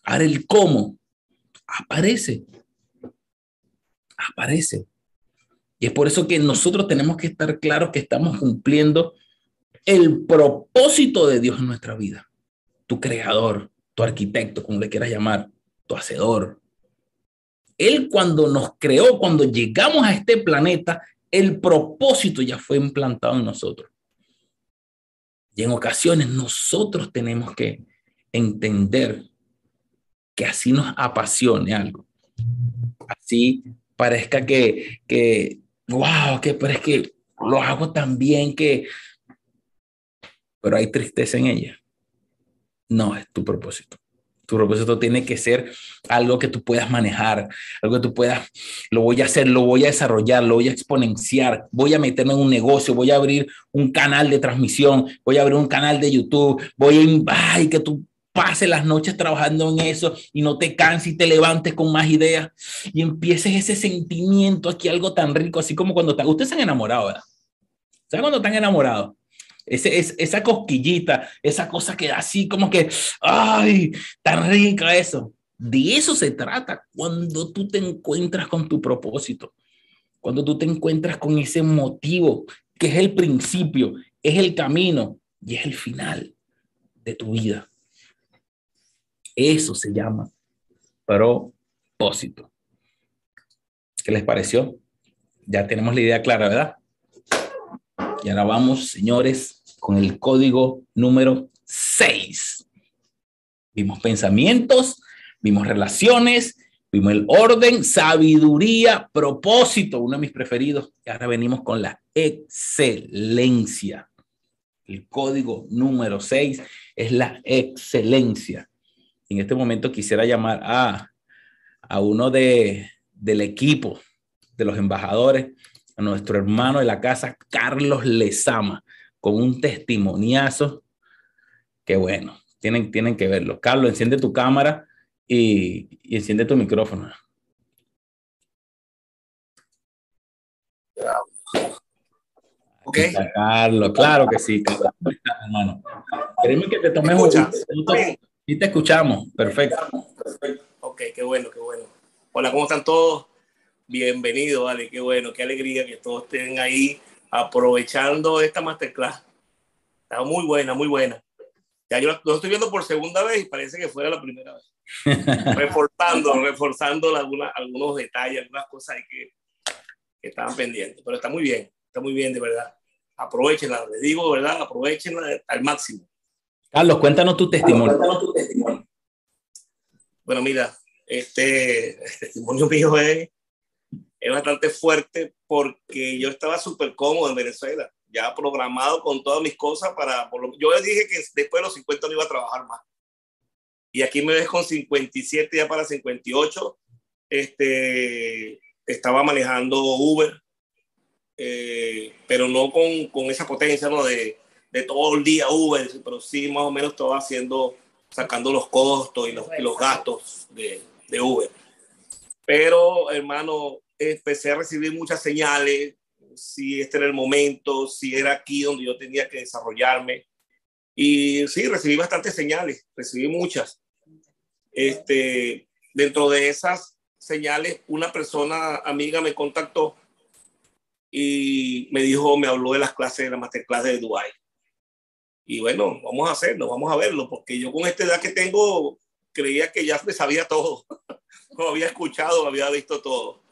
Ahora el cómo aparece. Aparece. Y es por eso que nosotros tenemos que estar claros que estamos cumpliendo el propósito de Dios en nuestra vida. Tu creador, tu arquitecto, como le quieras llamar, tu hacedor. Él cuando nos creó, cuando llegamos a este planeta, el propósito ya fue implantado en nosotros. Y en ocasiones nosotros tenemos que entender que así nos apasione algo. Así parezca que, que wow, que, pero es que lo hago tan bien que pero hay tristeza en ella. No es tu propósito. Tu propósito tiene que ser algo que tú puedas manejar, algo que tú puedas, lo voy a hacer, lo voy a desarrollar, lo voy a exponenciar, voy a meterme en un negocio, voy a abrir un canal de transmisión, voy a abrir un canal de YouTube, voy a, ay, que tú pases las noches trabajando en eso y no te canses y te levantes con más ideas y empieces ese sentimiento aquí, algo tan rico, así como cuando te, ustedes se han enamorado, ¿verdad? ¿Saben cuando están enamorados? Ese, es, esa cosquillita, esa cosa que así como que, ay, tan rica eso. De eso se trata cuando tú te encuentras con tu propósito, cuando tú te encuentras con ese motivo que es el principio, es el camino y es el final de tu vida. Eso se llama propósito. ¿Qué les pareció? Ya tenemos la idea clara, ¿verdad? Y ahora vamos, señores, con el código número 6. Vimos pensamientos, vimos relaciones, vimos el orden, sabiduría, propósito, uno de mis preferidos. Y ahora venimos con la excelencia. El código número 6 es la excelencia. En este momento quisiera llamar a, a uno de, del equipo de los embajadores a nuestro hermano de la casa, Carlos Lezama, con un testimoniazo que bueno, tienen, tienen que verlo. Carlos, enciende tu cámara y, y enciende tu micrófono. Ok. Carlos, claro que sí, Carlos. hermano. Queremos que te tomes un y te escuchamos. Perfecto. Ok, qué bueno, qué bueno. Hola, ¿cómo están todos? bienvenido, vale, qué bueno, qué alegría que todos estén ahí aprovechando esta masterclass. Está muy buena, muy buena. Ya yo lo estoy viendo por segunda vez y parece que fuera la primera vez. reforzando, reforzando algunas, algunos detalles, algunas cosas que, que estaban pendientes. Pero está muy bien, está muy bien, de verdad. Aprovechenla, les digo, de verdad, aprovechenla al máximo. Carlos, cuéntanos tu testimonio. cuéntanos tu testimonio. Bueno, mira, este el testimonio mío es es bastante fuerte porque yo estaba súper cómodo en Venezuela, ya programado con todas mis cosas para... yo les dije que después de los 50 no iba a trabajar más. Y aquí me ves con 57 ya para 58. Este, estaba manejando Uber, eh, pero no con, con, esa potencia ¿no? de, de todo el día Uber, pero sí más o menos estaba haciendo, sacando los costos y los, y los gastos de, de Uber. Pero, hermano, empecé a recibir muchas señales, si este era el momento, si era aquí donde yo tenía que desarrollarme. Y sí, recibí bastantes señales, recibí muchas. Este, dentro de esas señales, una persona amiga me contactó y me dijo, me habló de las clases de la masterclass de Dubai. Y bueno, vamos a hacerlo, vamos a verlo, porque yo con esta edad que tengo creía que ya me sabía todo, lo había escuchado, había visto todo.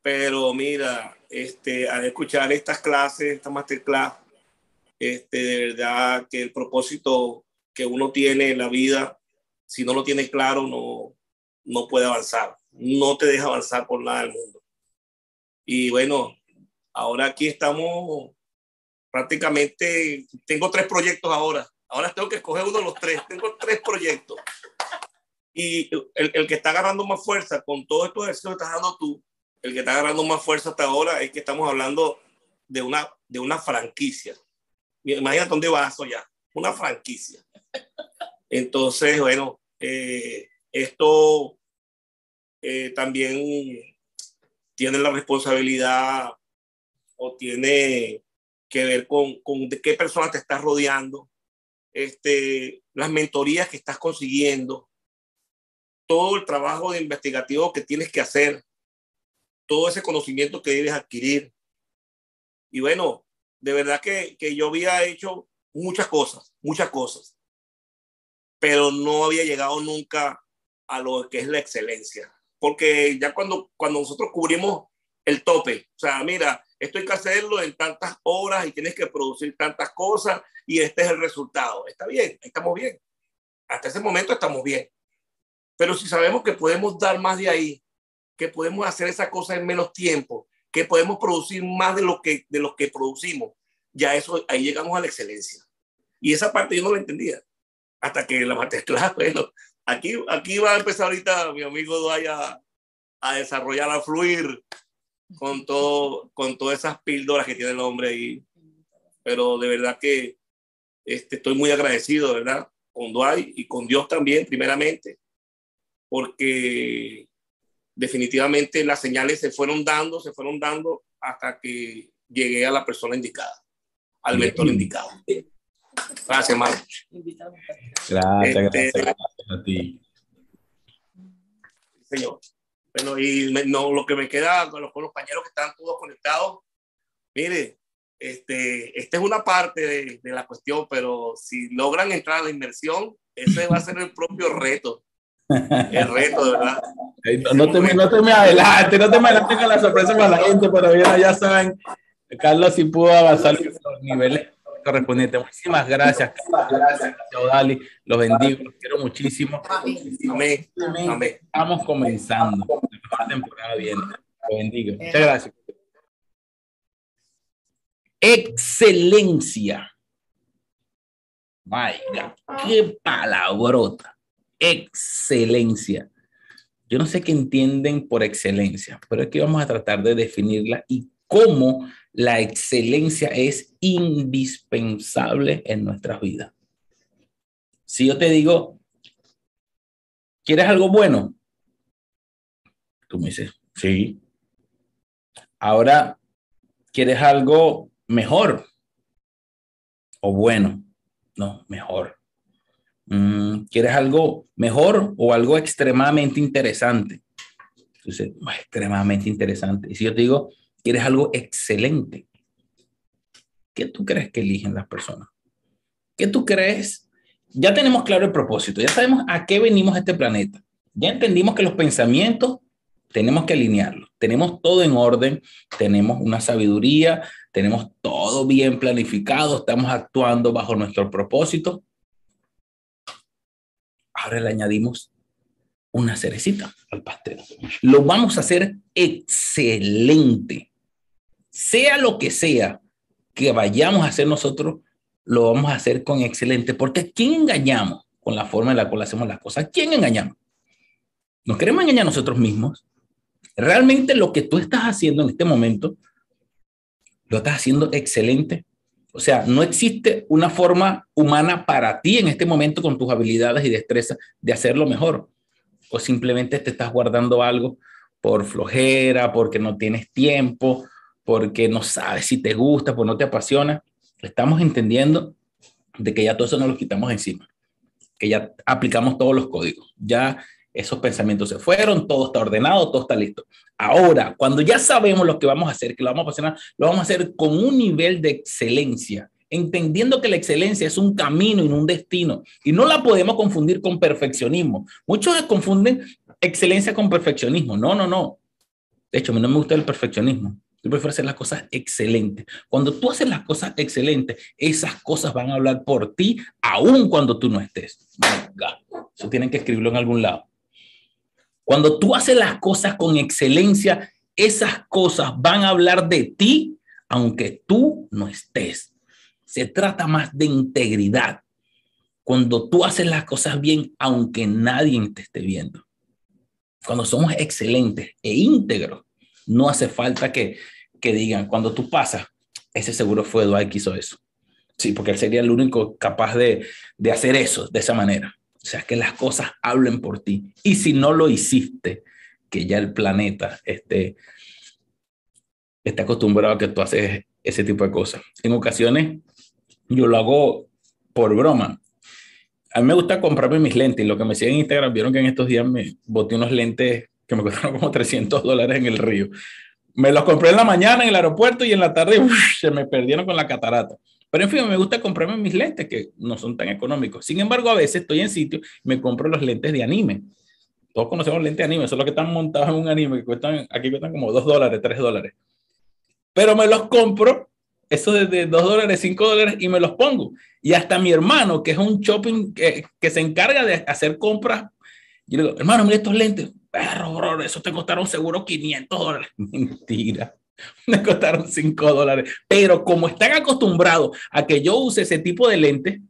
Pero mira, este, al escuchar estas clases, esta masterclass, este, de verdad que el propósito que uno tiene en la vida, si no lo tiene claro, no, no puede avanzar. No te deja avanzar por nada del mundo. Y bueno, ahora aquí estamos prácticamente, tengo tres proyectos ahora. Ahora tengo que escoger uno de los tres. Tengo tres proyectos. Y el, el que está agarrando más fuerza con todo esto que estás dando tú, el que está agarrando más fuerza hasta ahora es que estamos hablando de una, de una franquicia. Imagínate dónde va eso ya, una franquicia. Entonces, bueno, eh, esto eh, también tiene la responsabilidad o tiene que ver con, con de qué personas te estás rodeando, este, las mentorías que estás consiguiendo, todo el trabajo de investigativo que tienes que hacer todo ese conocimiento que debes adquirir. Y bueno, de verdad que, que yo había hecho muchas cosas, muchas cosas, pero no había llegado nunca a lo que es la excelencia. Porque ya cuando, cuando nosotros cubrimos el tope, o sea, mira, esto hay que hacerlo en tantas horas y tienes que producir tantas cosas y este es el resultado. Está bien, estamos bien. Hasta ese momento estamos bien. Pero si sabemos que podemos dar más de ahí, que podemos hacer esa cosa en menos tiempo, que podemos producir más de lo que, de lo que producimos, ya eso, ahí llegamos a la excelencia. Y esa parte yo no la entendía. Hasta que la maté, claro, bueno, aquí, aquí va a empezar ahorita mi amigo Duaya a desarrollar, a fluir con, todo, con todas esas píldoras que tiene el hombre ahí. Pero de verdad que este, estoy muy agradecido, ¿verdad? Con Duay y con Dios también, primeramente, porque definitivamente las señales se fueron dando, se fueron dando hasta que llegué a la persona indicada, al mentor indicado. Gracias, hermano. Gracias, gracias, este, gracias a ti. Señor. Bueno, y no, lo que me queda con los, compañeros que están todos conectados, mire, este, esta es una parte de, de, la cuestión, pero si logran entrar a la inmersión, ese va a ser el propio reto. El reto, de verdad. No, te, no te me adelante, no te me adelante con la sorpresa para la gente, pero ya, ya saben, Carlos si pudo avanzar los niveles correspondientes. Muchísimas gracias, Carlos. Gracias, Dali. Los bendigo, los quiero muchísimo. Amén. Amén. Estamos comenzando. La temporada viene. Los bendigo. Muchas gracias. Excelencia. Vaya, qué palabrota excelencia. Yo no sé qué entienden por excelencia, pero aquí vamos a tratar de definirla y cómo la excelencia es indispensable en nuestras vidas. Si yo te digo, ¿quieres algo bueno? Tú me dices, sí. Ahora, ¿quieres algo mejor o bueno? No, mejor. Mm, ¿Quieres algo mejor o algo extremadamente interesante? Entonces, extremadamente interesante. Y si yo te digo, ¿quieres algo excelente? ¿Qué tú crees que eligen las personas? ¿Qué tú crees? Ya tenemos claro el propósito, ya sabemos a qué venimos a este planeta. Ya entendimos que los pensamientos tenemos que alinearlos. Tenemos todo en orden, tenemos una sabiduría, tenemos todo bien planificado, estamos actuando bajo nuestro propósito ahora le añadimos una cerecita al pastel. Lo vamos a hacer excelente. Sea lo que sea que vayamos a hacer nosotros, lo vamos a hacer con excelente. Porque ¿a quién engañamos con la forma en la cual hacemos las cosas? ¿A quién engañamos? ¿Nos queremos engañar a nosotros mismos? Realmente lo que tú estás haciendo en este momento, lo estás haciendo excelente o sea, no existe una forma humana para ti en este momento con tus habilidades y destrezas de hacerlo mejor. O simplemente te estás guardando algo por flojera, porque no tienes tiempo, porque no sabes si te gusta, pues no te apasiona. Estamos entendiendo de que ya todo eso nos lo quitamos encima, que ya aplicamos todos los códigos, ya esos pensamientos se fueron, todo está ordenado, todo está listo. Ahora, cuando ya sabemos lo que vamos a hacer, que lo vamos a hacer, lo vamos a hacer con un nivel de excelencia, entendiendo que la excelencia es un camino y un destino, y no la podemos confundir con perfeccionismo. Muchos confunden excelencia con perfeccionismo. No, no, no. De hecho, a mí no me gusta el perfeccionismo. Yo prefiero hacer las cosas excelentes. Cuando tú haces las cosas excelentes, esas cosas van a hablar por ti, aun cuando tú no estés. Eso tienen que escribirlo en algún lado. Cuando tú haces las cosas con excelencia, esas cosas van a hablar de ti, aunque tú no estés. Se trata más de integridad. Cuando tú haces las cosas bien, aunque nadie te esté viendo. Cuando somos excelentes e íntegros, no hace falta que, que digan, cuando tú pasas, ese seguro fue Dwight que hizo eso. Sí, porque él sería el único capaz de, de hacer eso de esa manera. O sea, que las cosas hablen por ti. Y si no lo hiciste, que ya el planeta esté, esté acostumbrado a que tú haces ese tipo de cosas. En ocasiones yo lo hago por broma. A mí me gusta comprarme mis lentes. Lo que me siguen en Instagram vieron que en estos días me boté unos lentes que me costaron como 300 dólares en el río. Me los compré en la mañana en el aeropuerto y en la tarde se me perdieron con la catarata. Pero en fin, me gusta comprarme mis lentes que no son tan económicos. Sin embargo, a veces estoy en sitio y me compro los lentes de anime. Todos conocemos lentes de anime, son los que están montados en un anime que cuestan, aquí cuestan como 2 dólares, 3 dólares. Pero me los compro, eso de 2 dólares, 5 dólares, y me los pongo. Y hasta mi hermano, que es un shopping que, que se encarga de hacer compras, yo le digo, hermano, mira estos lentes. Perro, bro, eso te costaron seguro 500 dólares. Mentira. me costaron 5 dólares. Pero como están acostumbrados a que yo use ese tipo de lentes,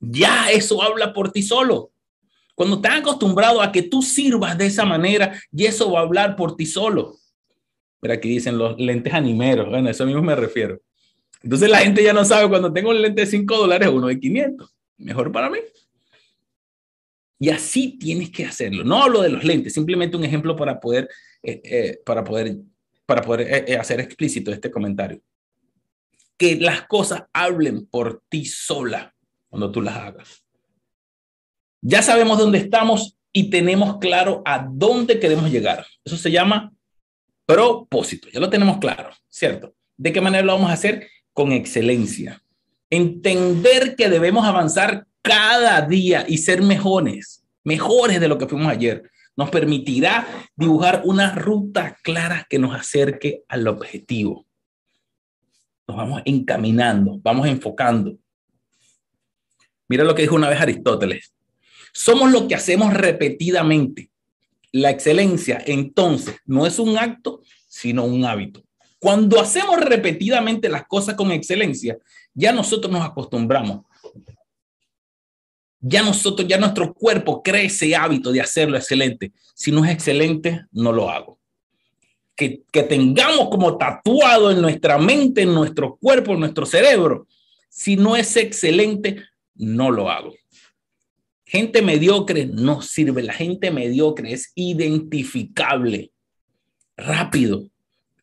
Ya eso habla por ti solo. Cuando estás acostumbrado a que tú sirvas de esa manera, y eso va a hablar por ti solo. Pero aquí dicen los lentes animeros, bueno, a eso mismo me refiero. Entonces la gente ya no sabe cuando tengo un lente de 5 dólares, uno de 500. Mejor para mí. Y así tienes que hacerlo. No hablo de los lentes, simplemente un ejemplo para poder, eh, eh, para poder, para poder eh, hacer explícito este comentario. Que las cosas hablen por ti sola cuando tú las hagas. Ya sabemos dónde estamos y tenemos claro a dónde queremos llegar. Eso se llama propósito. Ya lo tenemos claro, ¿cierto? ¿De qué manera lo vamos a hacer? Con excelencia. Entender que debemos avanzar cada día y ser mejores, mejores de lo que fuimos ayer, nos permitirá dibujar una ruta clara que nos acerque al objetivo. Nos vamos encaminando, vamos enfocando. Mira lo que dijo una vez Aristóteles. Somos lo que hacemos repetidamente. La excelencia, entonces, no es un acto, sino un hábito. Cuando hacemos repetidamente las cosas con excelencia, ya nosotros nos acostumbramos. Ya nosotros, ya nuestro cuerpo cree ese hábito de hacerlo excelente. Si no es excelente, no lo hago. Que, que tengamos como tatuado en nuestra mente, en nuestro cuerpo, en nuestro cerebro. Si no es excelente, no lo hago. Gente mediocre no sirve. La gente mediocre es identificable rápido.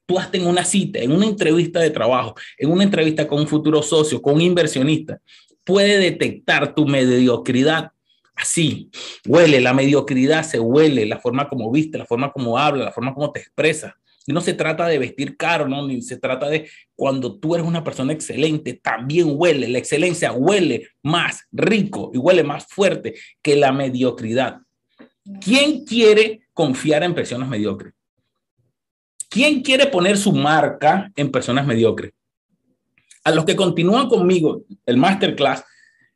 Tú has en una cita, en una entrevista de trabajo, en una entrevista con un futuro socio, con un inversionista, puede detectar tu mediocridad así. Huele, la mediocridad se huele, la forma como viste, la forma como habla, la forma como te expresa. Y no se trata de vestir caro, ¿no? Ni se trata de cuando tú eres una persona excelente, también huele. La excelencia huele más rico y huele más fuerte que la mediocridad. ¿Quién quiere confiar en personas mediocres? ¿Quién quiere poner su marca en personas mediocres? A los que continúan conmigo, el masterclass,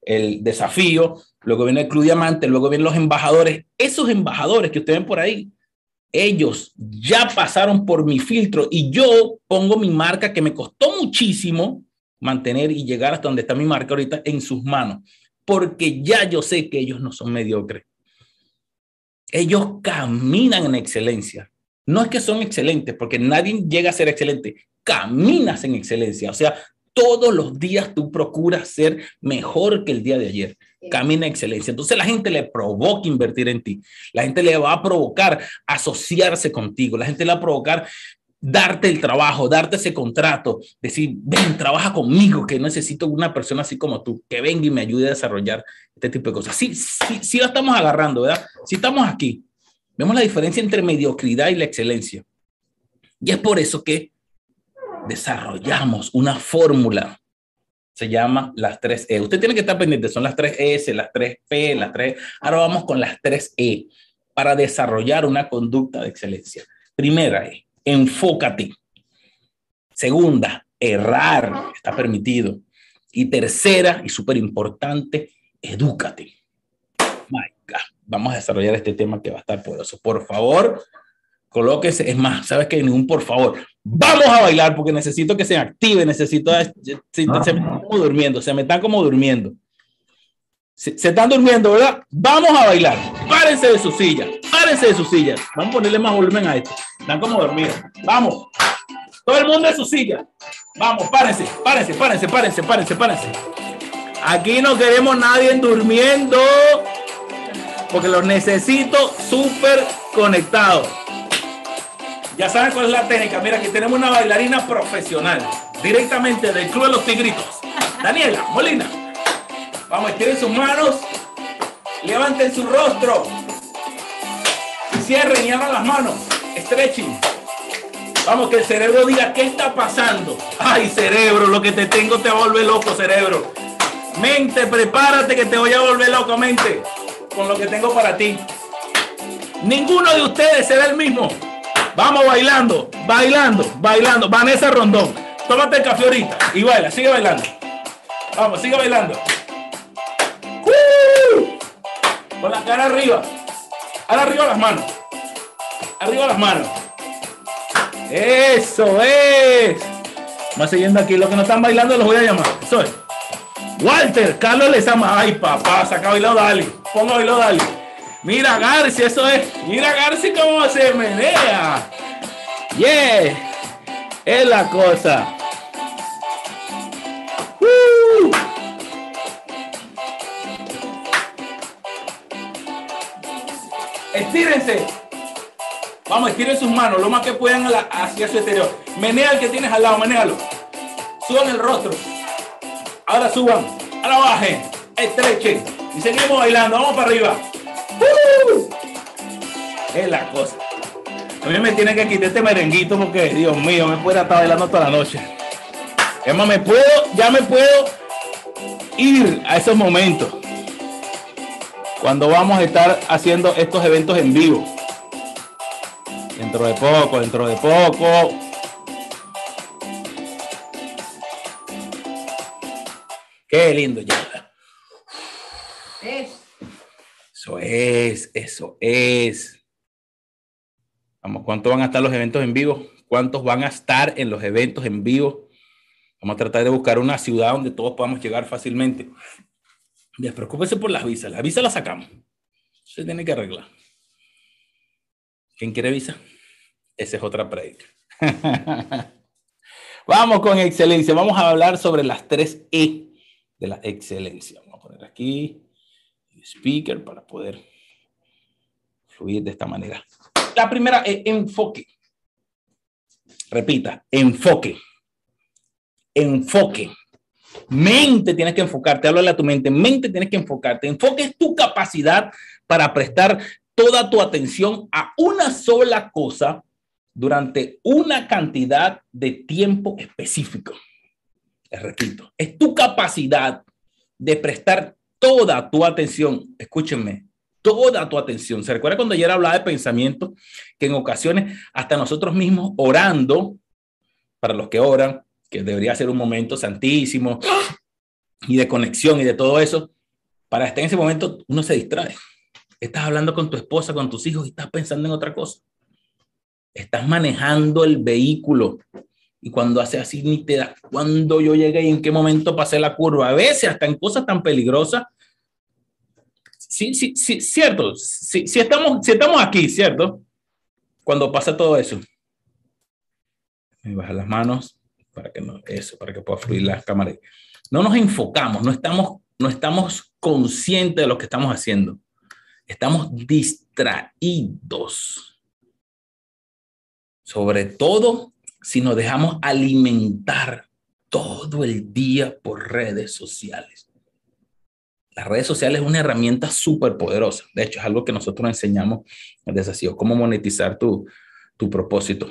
el desafío, luego viene el Club Diamante, luego vienen los embajadores. Esos embajadores que ustedes ven por ahí, ellos ya pasaron por mi filtro y yo pongo mi marca que me costó muchísimo mantener y llegar hasta donde está mi marca ahorita en sus manos, porque ya yo sé que ellos no son mediocres. Ellos caminan en excelencia. No es que son excelentes, porque nadie llega a ser excelente. Caminas en excelencia. O sea, todos los días tú procuras ser mejor que el día de ayer. Camina excelencia. Entonces la gente le provoca invertir en ti. La gente le va a provocar asociarse contigo. La gente le va a provocar darte el trabajo, darte ese contrato, decir, ven, trabaja conmigo, que necesito una persona así como tú, que venga y me ayude a desarrollar este tipo de cosas. Sí, sí, sí la estamos agarrando, ¿verdad? Si estamos aquí, vemos la diferencia entre mediocridad y la excelencia. Y es por eso que desarrollamos una fórmula. Se llama las tres E. Usted tiene que estar pendiente, son las tres S, las tres P, las tres. Ahora vamos con las tres E para desarrollar una conducta de excelencia. Primera E, enfócate. Segunda, errar, está permitido. Y tercera, y súper importante, edúcate. Vamos a desarrollar este tema que va a estar poderoso. Por favor, colóquese. Es más, ¿sabes qué? Ningún por favor. Vamos a bailar porque necesito que se active, necesito... Se, me están como durmiendo, se me están como durmiendo. Se, se, están durmiendo, ¿verdad? Vamos a bailar. Párense de su silla, párense de su silla. Vamos a ponerle más volumen a esto. Están como dormidos. Vamos. Todo el mundo de su silla. Vamos, párense, párense, párense, párense, párense, párense. Aquí no queremos nadie durmiendo porque los necesito súper conectados. Ya saben cuál es la técnica. Mira, aquí tenemos una bailarina profesional, directamente del Club de los Tigritos. Daniela Molina. Vamos, estiren sus manos, levanten su rostro, y cierren y abran las manos. Stretching. Vamos, que el cerebro diga qué está pasando. Ay, cerebro, lo que te tengo te vuelve loco, cerebro. Mente, prepárate que te voy a volver loco, mente, con lo que tengo para ti. Ninguno de ustedes será el mismo. Vamos bailando, bailando, bailando. Vanessa Rondón, tómate el café ahorita y baila, sigue bailando. Vamos, sigue bailando. Con la cara arriba. Ahora arriba las manos. Arriba las manos. Eso es. Vamos siguiendo aquí. Los que no están bailando los voy a llamar. Es. Walter, Carlos les ama. Ay, papá, saca bailado, dale. Ponga bailado, dale. Mira, Garci, eso es. Mira, Garci, cómo se menea. Yeah. Es la cosa. Uh. Estírense. Vamos, estiren sus manos lo más que puedan hacia su exterior. Menea el que tienes al lado, menéalo. Suban el rostro. Ahora suban. Ahora bajen. Estrechen. Y seguimos bailando. Vamos para arriba. Uh. Es la cosa. A mí me tiene que quitar este merenguito porque, Dios mío, me puede estar bailando toda la noche. Es más, me puedo, ya me puedo ir a esos momentos. Cuando vamos a estar haciendo estos eventos en vivo. Dentro de poco, dentro de poco. Qué lindo ya. Eso es, eso es. Vamos, ¿cuántos van a estar los eventos en vivo? ¿Cuántos van a estar en los eventos en vivo? Vamos a tratar de buscar una ciudad donde todos podamos llegar fácilmente. Despreocúpese por las visas. Las visas las sacamos. Se tiene que arreglar. ¿Quién quiere visa? Esa es otra predica. Vamos con excelencia. Vamos a hablar sobre las tres E de la excelencia. Vamos a poner aquí speaker para poder fluir de esta manera. La primera es enfoque. Repita, enfoque. Enfoque. Mente tienes que enfocarte, háblale a tu mente, mente tienes que enfocarte. Enfoque es tu capacidad para prestar toda tu atención a una sola cosa durante una cantidad de tiempo específico. Les repito, es tu capacidad de prestar toda tu atención, escúchenme, toda tu atención. ¿Se recuerda cuando ayer hablaba de pensamiento? Que en ocasiones hasta nosotros mismos orando, para los que oran, que debería ser un momento santísimo y de conexión y de todo eso, para estar en ese momento uno se distrae. Estás hablando con tu esposa, con tus hijos y estás pensando en otra cosa. Estás manejando el vehículo y cuando hace así ni te das cuando yo llegué y en qué momento pasé la curva. A veces hasta en cosas tan peligrosas sí, sí, sí, cierto. Si, estamos, si estamos aquí, ¿cierto? Cuando pasa todo eso. Me baja las manos para que no, eso, para que pueda fluir la cámara. No nos enfocamos, no estamos, no estamos conscientes de lo que estamos haciendo. Estamos distraídos. Sobre todo si nos dejamos alimentar todo el día por redes sociales. Las redes sociales es una herramienta súper poderosa. De hecho, es algo que nosotros enseñamos en desafío, cómo monetizar tu, tu propósito.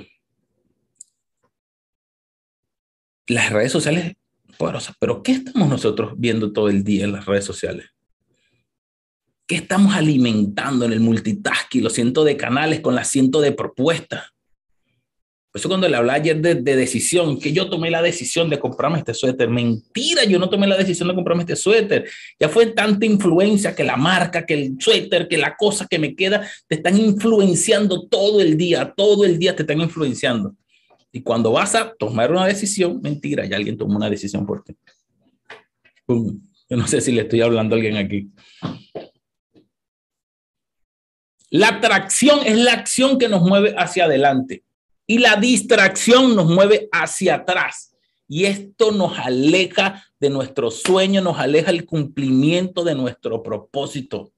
Las redes sociales poderosas, pero ¿qué estamos nosotros viendo todo el día en las redes sociales? ¿Qué estamos alimentando en el multitasking, los cientos de canales con las cientos de propuestas? Eso cuando le hablaba ayer de, decisión, que yo tomé la decisión de comprarme este suéter, mentira, yo no tomé la decisión de comprarme este suéter. Ya fue tanta influencia que la marca, que el suéter, que la cosa que me queda, te están influenciando todo el día, todo el día te están influenciando. Y cuando vas a tomar una decisión, mentira, ya alguien tomó una decisión por ti. Yo no sé si le estoy hablando a alguien aquí. La atracción es la acción que nos mueve hacia adelante. Y la distracción nos mueve hacia atrás. Y esto nos aleja de nuestro sueño, nos aleja el cumplimiento de nuestro propósito.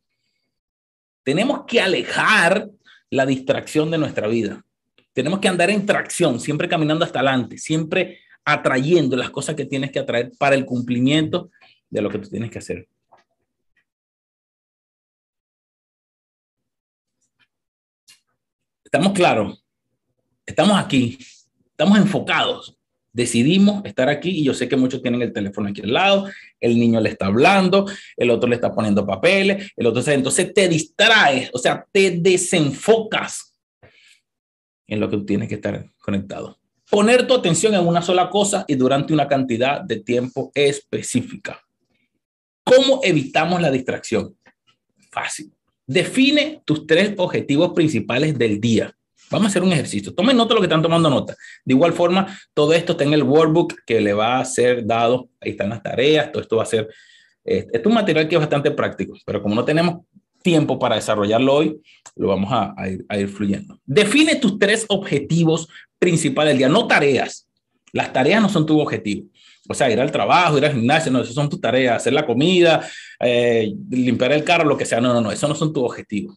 Tenemos que alejar la distracción de nuestra vida. Tenemos que andar en tracción, siempre caminando hasta adelante, siempre atrayendo las cosas que tienes que atraer para el cumplimiento de lo que tú tienes que hacer. ¿Estamos claros? Estamos aquí, estamos enfocados, decidimos estar aquí y yo sé que muchos tienen el teléfono aquí al lado, el niño le está hablando, el otro le está poniendo papeles, el otro, entonces te distraes, o sea, te desenfocas en lo que tú tienes que estar conectado. Poner tu atención en una sola cosa y durante una cantidad de tiempo específica. ¿Cómo evitamos la distracción? Fácil. Define tus tres objetivos principales del día Vamos a hacer un ejercicio. Tomen nota de lo que están tomando nota. De igual forma, todo esto está en el workbook que le va a ser dado. Ahí están las tareas. Todo esto va a ser. Eh, es un material que es bastante práctico, pero como no tenemos tiempo para desarrollarlo hoy, lo vamos a, ir, a ir fluyendo. Define tus tres objetivos principales del día, no tareas. Las tareas no son tu objetivo. O sea, ir al trabajo, ir al gimnasio, no, eso son tus tareas, hacer la comida, eh, limpiar el carro, lo que sea. No, no, no, eso no son tus objetivos.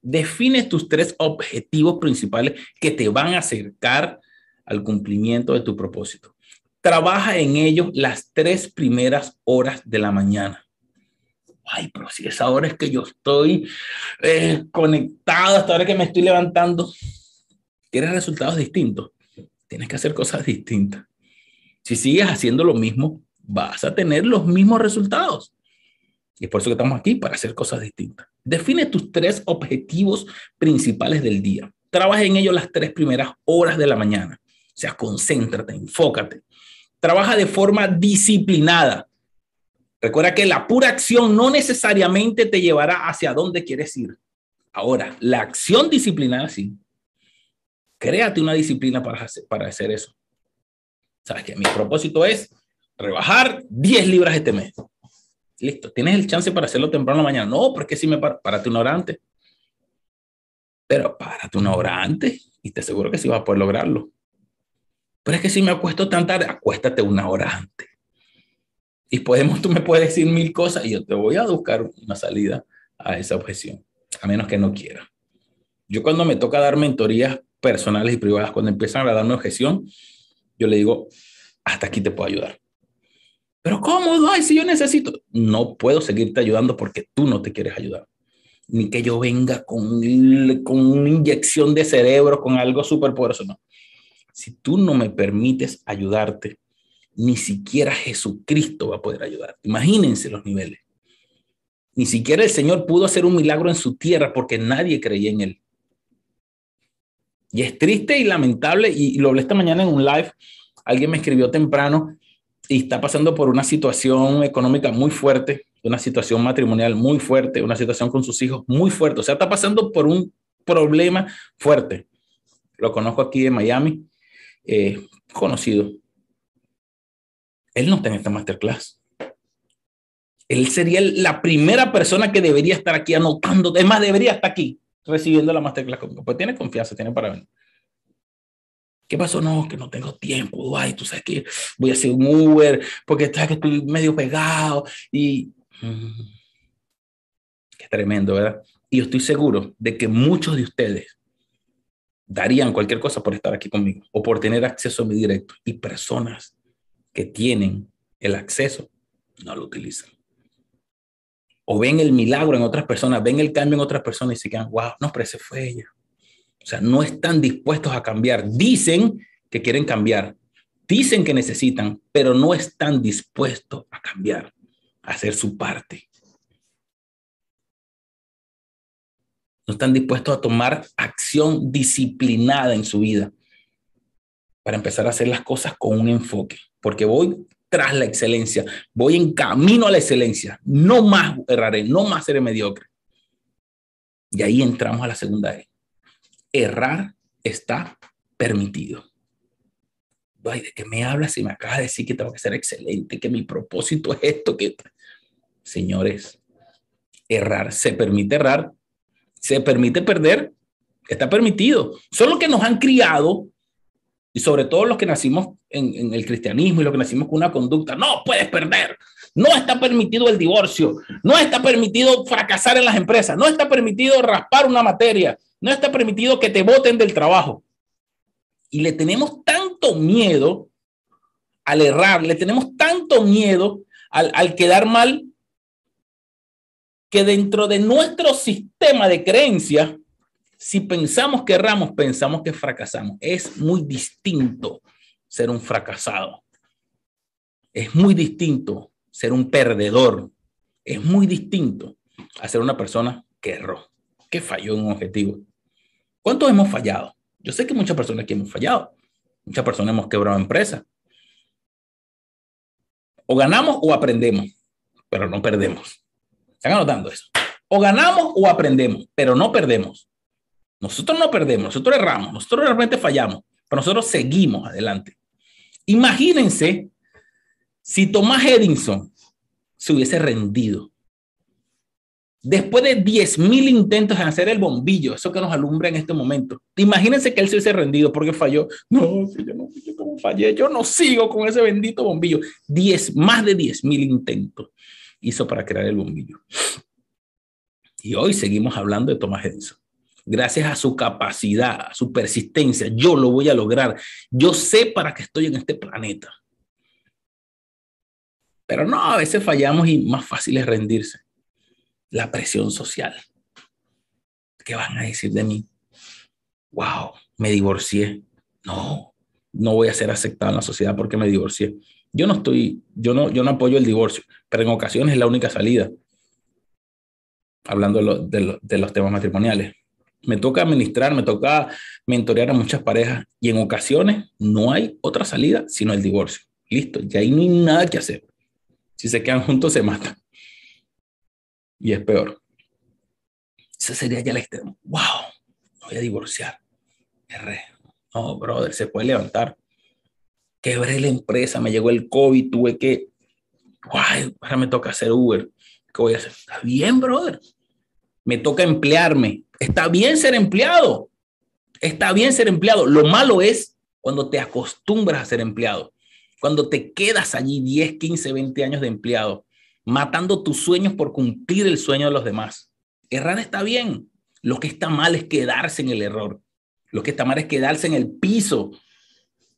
Define tus tres objetivos principales que te van a acercar al cumplimiento de tu propósito. Trabaja en ellos las tres primeras horas de la mañana. Ay, pero si esa hora es que yo estoy eh, conectado, hasta ahora que me estoy levantando, ¿quieres resultados distintos? Tienes que hacer cosas distintas. Si sigues haciendo lo mismo, vas a tener los mismos resultados. Y es por eso que estamos aquí, para hacer cosas distintas. Define tus tres objetivos principales del día. Trabaja en ellos las tres primeras horas de la mañana. O sea, concéntrate, enfócate. Trabaja de forma disciplinada. Recuerda que la pura acción no necesariamente te llevará hacia donde quieres ir. Ahora, la acción disciplinada sí. Créate una disciplina para hacer, para hacer eso. Sabes que mi propósito es rebajar 10 libras este mes. Listo, tienes el chance para hacerlo temprano mañana. No, porque si me paro, párate una hora antes. Pero párate una hora antes y te aseguro que sí vas a poder lograrlo. Pero es que si me acuesto tan tarde, acuéstate una hora antes. Y podemos, tú me puedes decir mil cosas y yo te voy a buscar una salida a esa objeción, a menos que no quiera. Yo cuando me toca dar mentorías personales y privadas, cuando empiezan a darme objeción, yo le digo, hasta aquí te puedo ayudar. Pero ¿cómo? Ay, si yo necesito, no puedo seguirte ayudando porque tú no te quieres ayudar. Ni que yo venga con, con una inyección de cerebro, con algo súper poderoso, no. Si tú no me permites ayudarte, ni siquiera Jesucristo va a poder ayudar. Imagínense los niveles. Ni siquiera el Señor pudo hacer un milagro en su tierra porque nadie creía en él. Y es triste y lamentable, y lo hablé esta mañana en un live, alguien me escribió temprano y está pasando por una situación económica muy fuerte, una situación matrimonial muy fuerte, una situación con sus hijos muy fuerte, o sea, está pasando por un problema fuerte. Lo conozco aquí en Miami, eh, conocido, él no está en esta masterclass. Él sería la primera persona que debería estar aquí anotando, es más, debería estar aquí recibiendo la masterclass. Pues tiene confianza, tiene para venir. ¿Qué pasó? No, que no tengo tiempo, ay, tú sabes que voy a hacer un Uber porque sabes que estoy medio pegado y... Mm, qué tremendo, ¿verdad? Y yo estoy seguro de que muchos de ustedes darían cualquier cosa por estar aquí conmigo o por tener acceso a mi directo y personas que tienen el acceso no lo utilizan. O ven el milagro en otras personas, ven el cambio en otras personas y se quedan, wow, no, pero ese fue ella. O sea, no están dispuestos a cambiar. Dicen que quieren cambiar, dicen que necesitan, pero no están dispuestos a cambiar, a hacer su parte. No están dispuestos a tomar acción disciplinada en su vida para empezar a hacer las cosas con un enfoque porque voy tras la excelencia, voy en camino a la excelencia, no más erraré, no más seré mediocre. Y ahí entramos a la segunda E. Errar está permitido. Ay, ¿de qué me hablas si me acabas de decir que tengo que ser excelente, que mi propósito es esto? Que... Señores, errar, se permite errar, se permite perder, está permitido. Solo que nos han criado y sobre todo los que nacimos en, el cristianismo y los que nacimos con una conducta, no puedes perder, no está permitido el divorcio, no está permitido fracasar en las empresas, no está permitido raspar una materia, no está permitido que te voten del trabajo. Y le tenemos tanto miedo al errar, le tenemos tanto miedo al, al quedar mal, que dentro de nuestro sistema de creencias si pensamos que erramos, pensamos que fracasamos. Es muy distinto ser un fracasado. Es muy distinto ser un perdedor. Es muy distinto a ser una persona que erró, que falló en un objetivo. ¿Cuántos hemos fallado? Yo sé que muchas personas aquí hemos fallado. Muchas personas hemos quebrado empresas. O ganamos o aprendemos, pero no perdemos. Están anotando eso. O ganamos o aprendemos, pero no perdemos. Nosotros no perdemos, nosotros erramos, nosotros realmente fallamos, pero nosotros seguimos adelante. Imagínense si Thomas Edison se hubiese rendido. Después de 10.000 intentos de hacer el bombillo, eso que nos alumbra en este momento, imagínense que él se hubiese rendido porque falló. No, yo no, yo como fallé, yo no sigo con ese bendito bombillo. 10, más de 10.000 intentos hizo para crear el bombillo. Y hoy seguimos hablando de Thomas Edison. Gracias a su capacidad, a su persistencia, yo lo voy a lograr. Yo sé para qué estoy en este planeta. Pero no, a veces fallamos y más fácil es rendirse. La presión social. ¿Qué van a decir de mí? Wow, me divorcié. No, no voy a ser aceptado en la sociedad porque me divorcié. Yo no estoy, yo no, yo no apoyo el divorcio, pero en ocasiones es la única salida. Hablando de, de los temas matrimoniales. Me toca administrar, me toca mentorear a muchas parejas y en ocasiones no hay otra salida sino el divorcio. Listo, ya ahí no hay nada que hacer. Si se quedan juntos, se matan. Y es peor. Ese sería ya el extremo. ¡Wow! Me voy a divorciar. No, brother, se puede levantar. Quebré la empresa, me llegó el COVID, tuve que. ¡Wow! Ahora me toca hacer Uber. ¿Qué voy a hacer? Está bien, brother. Me toca emplearme. Está bien ser empleado. Está bien ser empleado. Lo malo es cuando te acostumbras a ser empleado. Cuando te quedas allí 10, 15, 20 años de empleado, matando tus sueños por cumplir el sueño de los demás. Errar está bien. Lo que está mal es quedarse en el error. Lo que está mal es quedarse en el piso,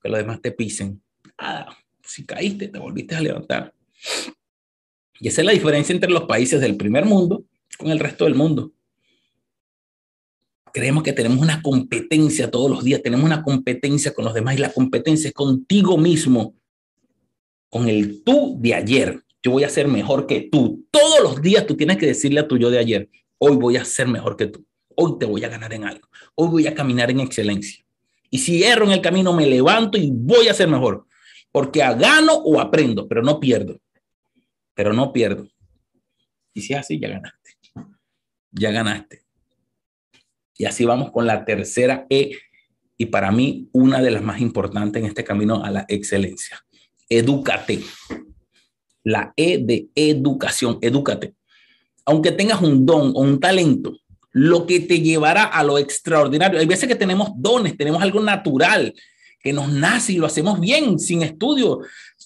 que los demás te pisen. Ah, si caíste, te volviste a levantar. Y esa es la diferencia entre los países del primer mundo con el resto del mundo. Creemos que tenemos una competencia todos los días, tenemos una competencia con los demás y la competencia es contigo mismo con el tú de ayer. Yo voy a ser mejor que tú. Todos los días tú tienes que decirle a tu yo de ayer, hoy voy a ser mejor que tú. Hoy te voy a ganar en algo. Hoy voy a caminar en excelencia. Y si erro en el camino, me levanto y voy a ser mejor. Porque gano o aprendo, pero no pierdo. Pero no pierdo. Y si es así, ya ganaste. Ya ganaste. Y así vamos con la tercera E. Y para mí, una de las más importantes en este camino a la excelencia edúcate. La E de educación, edúcate. Aunque tengas un don o un talento, lo que te llevará a lo extraordinario. Hay veces que tenemos dones, tenemos algo natural que nos nace y lo hacemos bien, sin estudio.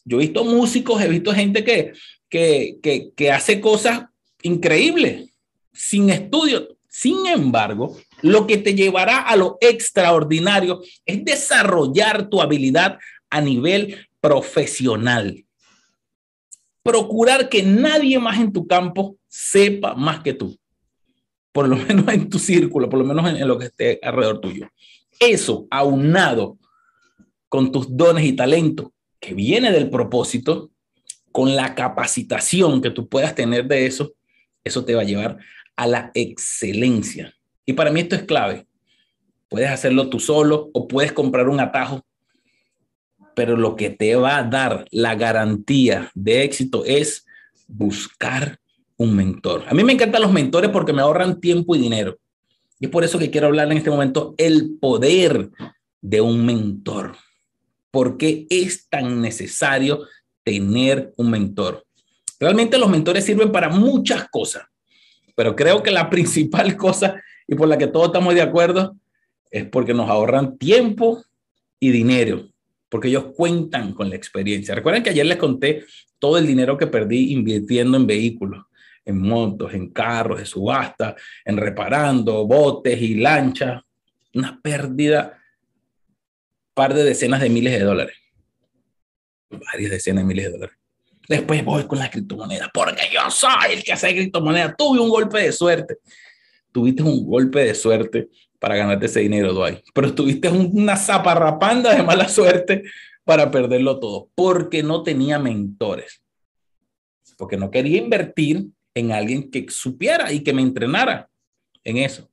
Yo he visto músicos, he visto gente que, que, que, que hace cosas increíbles, sin estudio. Sin embargo, lo que te llevará a lo extraordinario es desarrollar tu habilidad a nivel profesional. Procurar que nadie más en tu campo sepa más que tú. Por lo menos en tu círculo, por lo menos en, lo que esté alrededor tuyo. Eso, aunado con tus dones y talentos, que viene del propósito, con la capacitación que tú puedas tener de eso, eso te va a llevar a la excelencia. Y para mí esto es clave. Puedes hacerlo tú solo o puedes comprar un atajo pero lo que te va a dar la garantía de éxito es buscar un mentor. A mí me encantan los mentores porque me ahorran tiempo y dinero. Y es por eso que quiero hablar en este momento el poder de un mentor. ¿Por qué es tan necesario tener un mentor? Realmente los mentores sirven para muchas cosas, pero creo que la principal cosa y por la que todos estamos de acuerdo es porque nos ahorran tiempo y dinero porque ellos cuentan con la experiencia. Recuerden que ayer les conté todo el dinero que perdí invirtiendo en vehículos, en motos, en carros de subasta, en reparando botes y lanchas. Una pérdida, par de decenas de miles de dólares. Varias decenas de miles de dólares. Después voy con la criptomoneda, porque yo soy el que hace criptomoneda. Tuve un golpe de suerte. Tuviste un golpe de suerte para ganarte ese dinero, Dwight. Pero tuviste una zaparrapanda de mala suerte para perderlo todo, porque no tenía mentores, porque no quería invertir en alguien que supiera y que me entrenara en eso,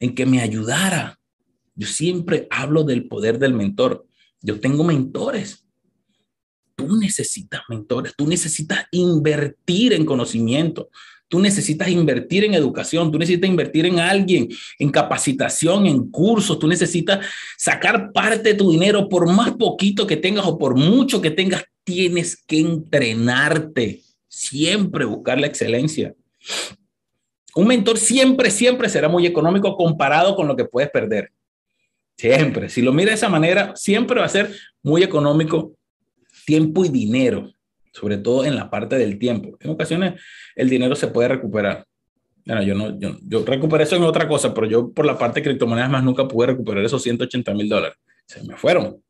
en que me ayudara. Yo siempre hablo del poder del mentor. Yo tengo mentores. Tú necesitas mentores, tú necesitas invertir en conocimiento, Tú necesitas invertir en educación, tú necesitas invertir en alguien, en capacitación, en cursos, tú necesitas sacar parte de tu dinero por más poquito que tengas o por mucho que tengas, tienes que entrenarte, siempre buscar la excelencia. Un mentor siempre, siempre será muy económico comparado con lo que puedes perder. Siempre. Si lo mira de esa manera, siempre va a ser muy económico tiempo y dinero, sobre todo en la parte del tiempo. En ocasiones el dinero se puede recuperar. Bueno, yo no, yo, yo recuperé eso en otra cosa, pero yo por la parte de criptomonedas más nunca pude recuperar esos 180 mil dólares. Se me fueron.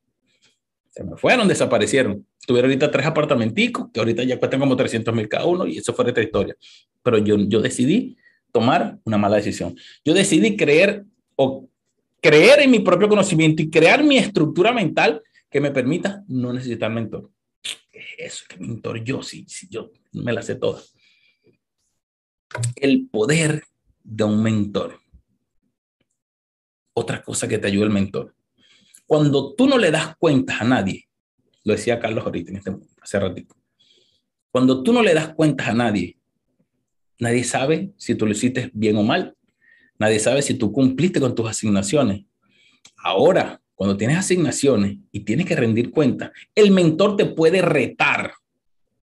Se me fueron, desaparecieron. Tuve ahorita tres apartamenticos que ahorita ya cuestan como 300 mil cada uno y eso fue otra historia. Pero yo, yo decidí tomar una mala decisión. Yo decidí creer o creer en mi propio conocimiento y crear mi estructura mental que me permita no necesitar mentor. Eso, que mentor yo, sí, sí, yo me la sé toda. El poder de un mentor. Otra cosa que te ayuda el mentor. Cuando tú no le das cuentas a nadie, lo decía Carlos ahorita en este hace ratito. Cuando tú no le das cuentas a nadie, nadie sabe si tú lo hiciste bien o mal. Nadie sabe si tú cumpliste con tus asignaciones. Ahora, cuando tienes asignaciones y tienes que rendir cuenta, el mentor te puede retar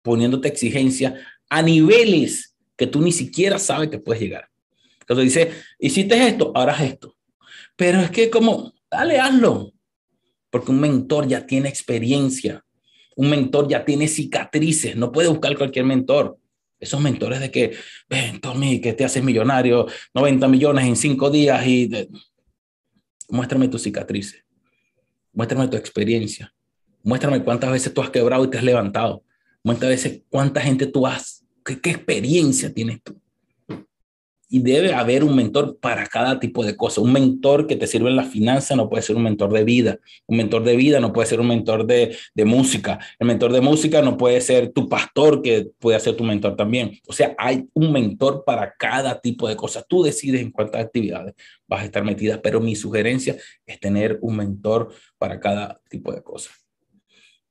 poniéndote exigencia a niveles que tú ni siquiera sabes que puedes llegar. Entonces dice, hiciste esto, ahora esto. Pero es que como, dale, hazlo. Porque un mentor ya tiene experiencia. Un mentor ya tiene cicatrices. No puede buscar cualquier mentor. Esos mentores de que, ven, Tommy, que te haces millonario, 90 millones en cinco días y muéstrame tus cicatrices, muéstrame tu experiencia, muéstrame cuántas veces tú has quebrado y te has levantado, muéstrame cuánta gente tú has, qué experiencia tienes tú y debe haber un mentor para cada tipo de cosa. Un mentor que te sirve en la finanza no puede ser un mentor de vida. Un mentor de vida no puede ser un mentor de, de, música. El mentor de música no puede ser tu pastor que puede ser tu mentor también. O sea, hay un mentor para cada tipo de cosas. Tú decides en cuántas actividades vas a estar metida, pero mi sugerencia es tener un mentor para cada tipo de cosas.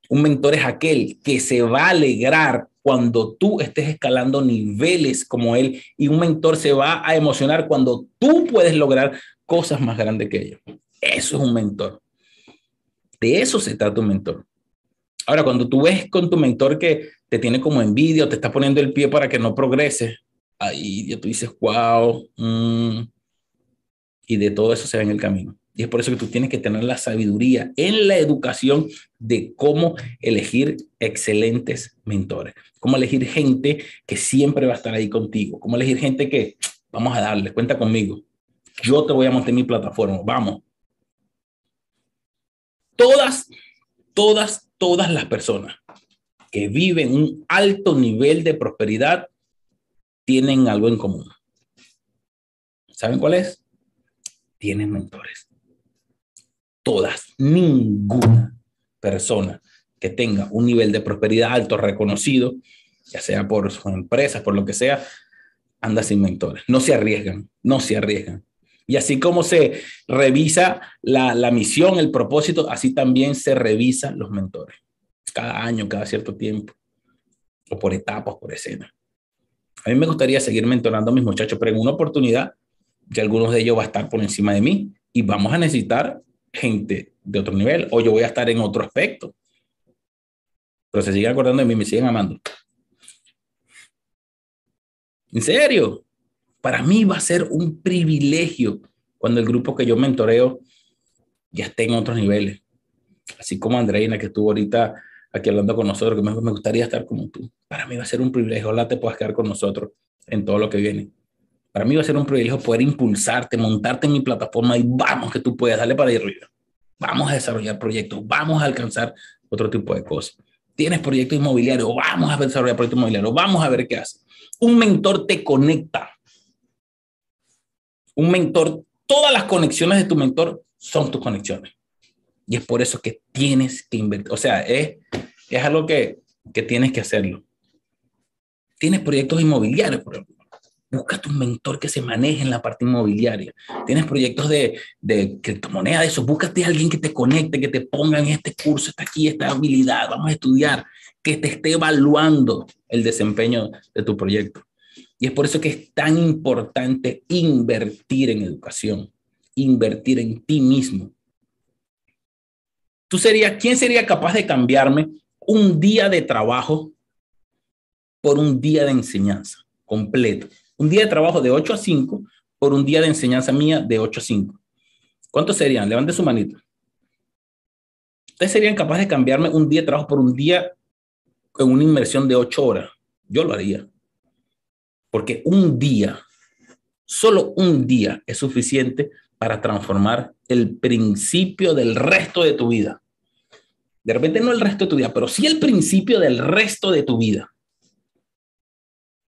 Un mentor es aquel que se va a alegrar cuando tú estés escalando niveles como él y un mentor se va a emocionar cuando tú puedes lograr cosas más grandes que ellos. Eso es un mentor. De eso se trata un mentor. Ahora, cuando tú ves con tu mentor que te tiene como envidia o te está poniendo el pie para que no progrese, ahí tú dices, wow, mm", y de todo eso se ve en el camino. Y es por eso que tú tienes que tener la sabiduría en la educación de cómo elegir excelentes mentores, cómo elegir gente que siempre va a estar ahí contigo, cómo elegir gente que vamos a darle, cuenta conmigo. Yo te voy a montar mi plataforma, vamos. Todas, todas, todas las personas que viven un alto nivel de prosperidad tienen algo en común. ¿Saben cuál es? Tienen mentores todas, ninguna persona que tenga un nivel de prosperidad alto reconocido, ya sea por sus empresas, por lo que sea, anda sin mentores. No se arriesgan, no se arriesgan. Y así como se revisa la, la misión, el propósito, así también se revisan los mentores. Cada año, cada cierto tiempo, o por etapas, por escena. A mí me gustaría seguir mentorando a mis muchachos, pero en una oportunidad, ya algunos de ellos va a estar por encima de mí y vamos a necesitar gente de otro nivel o yo voy a estar en otro aspecto. Pero se siguen acordando de mí, me siguen amando. En serio, para mí va a ser un privilegio cuando el grupo que yo mentoreo ya esté en otros niveles. Así como Andreina, que estuvo ahorita aquí hablando con nosotros, que me, gustaría estar como tú. Para mí va a ser un privilegio. Ojalá te puedas quedar con nosotros en todo lo que viene. Para mí va a ser un privilegio poder impulsarte, montarte en mi plataforma y vamos que tú puedas, darle para arriba. Vamos a desarrollar proyectos, vamos a alcanzar otro tipo de cosas. Tienes proyectos inmobiliarios, vamos a desarrollar proyectos inmobiliarios, vamos a ver qué hace. Un mentor te conecta. Un mentor, todas las conexiones de tu mentor son tus conexiones. Y es por eso que tienes que invertir. O sea, es, es algo que, que tienes que hacerlo. Tienes proyectos inmobiliarios, por ejemplo Busca un mentor que se maneje en la parte inmobiliaria. Tienes proyectos de, de criptomonedas, eso. Búscate a alguien que te conecte, que te ponga en este curso, está aquí, esta habilidad, vamos a estudiar, que te esté evaluando el desempeño de tu proyecto. Y es por eso que es tan importante invertir en educación, invertir en ti mismo. Tú serías, ¿quién sería capaz de cambiarme un día de trabajo por un día de enseñanza completo? Un día de trabajo de 8 a 5 por un día de enseñanza mía de 8 a 5. ¿Cuántos serían? Levante su manito. Ustedes serían capaces de cambiarme un día de trabajo por un día con una inversión de 8 horas. Yo lo haría. Porque un día, solo un día es suficiente para transformar el principio del resto de tu vida. De repente no el resto de tu vida, pero sí el principio del resto de tu vida.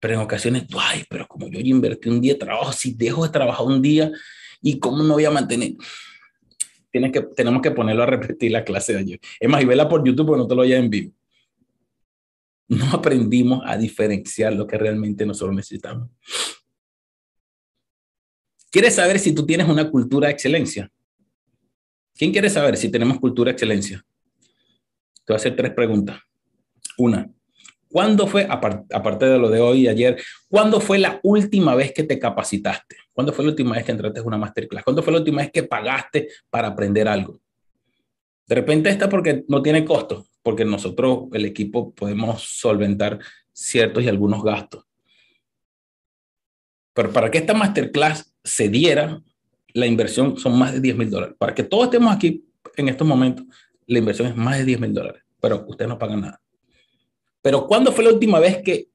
Pero en ocasiones, ay, pero como yo invertí un día de trabajo, si dejo de trabajar un día, ¿y cómo me voy a mantener? Tienes que, tenemos que ponerlo a repetir la clase de ayer. Es más, y vela por YouTube porque no te lo hayas en vivo. No aprendimos a diferenciar lo que realmente nosotros necesitamos. ¿Quieres saber si tú tienes una cultura de excelencia? ¿Quién quiere saber si tenemos cultura de excelencia? Te voy a hacer tres preguntas. Una, ¿cuándo fue, aparte de lo de hoy y ayer, cuándo fue la última vez que te capacitaste? ¿Cuándo fue la última vez que entraste en una masterclass? ¿Cuándo fue la última vez que pagaste para aprender algo? De repente está porque no tiene costo, porque nosotros, el equipo, podemos solventar ciertos y algunos gastos. Pero para que esta masterclass se diera, la inversión son más de 10 mil dólares. Para que todos estemos aquí en estos momentos, la inversión es más de 10 mil dólares, pero ustedes no pagan nada. Pero ¿cuándo fue la última vez que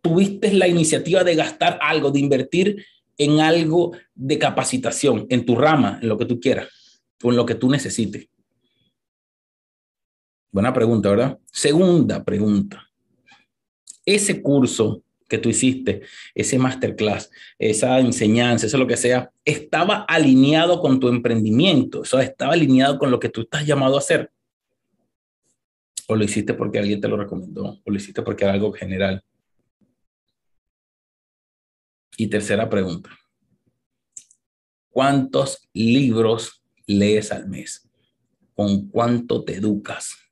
tuviste la iniciativa de gastar algo, de invertir en algo de capacitación, en tu rama, en lo que tú quieras, o en lo que tú necesites? Buena pregunta, ¿verdad? Segunda pregunta. Ese curso que tú hiciste, ese masterclass, esa enseñanza, eso lo que sea, estaba alineado con tu emprendimiento, eso estaba alineado con lo que tú estás llamado a hacer. O lo hiciste porque alguien te lo recomendó, o lo hiciste porque era algo general. Y tercera pregunta. ¿Cuántos libros lees al mes? ¿Con cuánto te educas?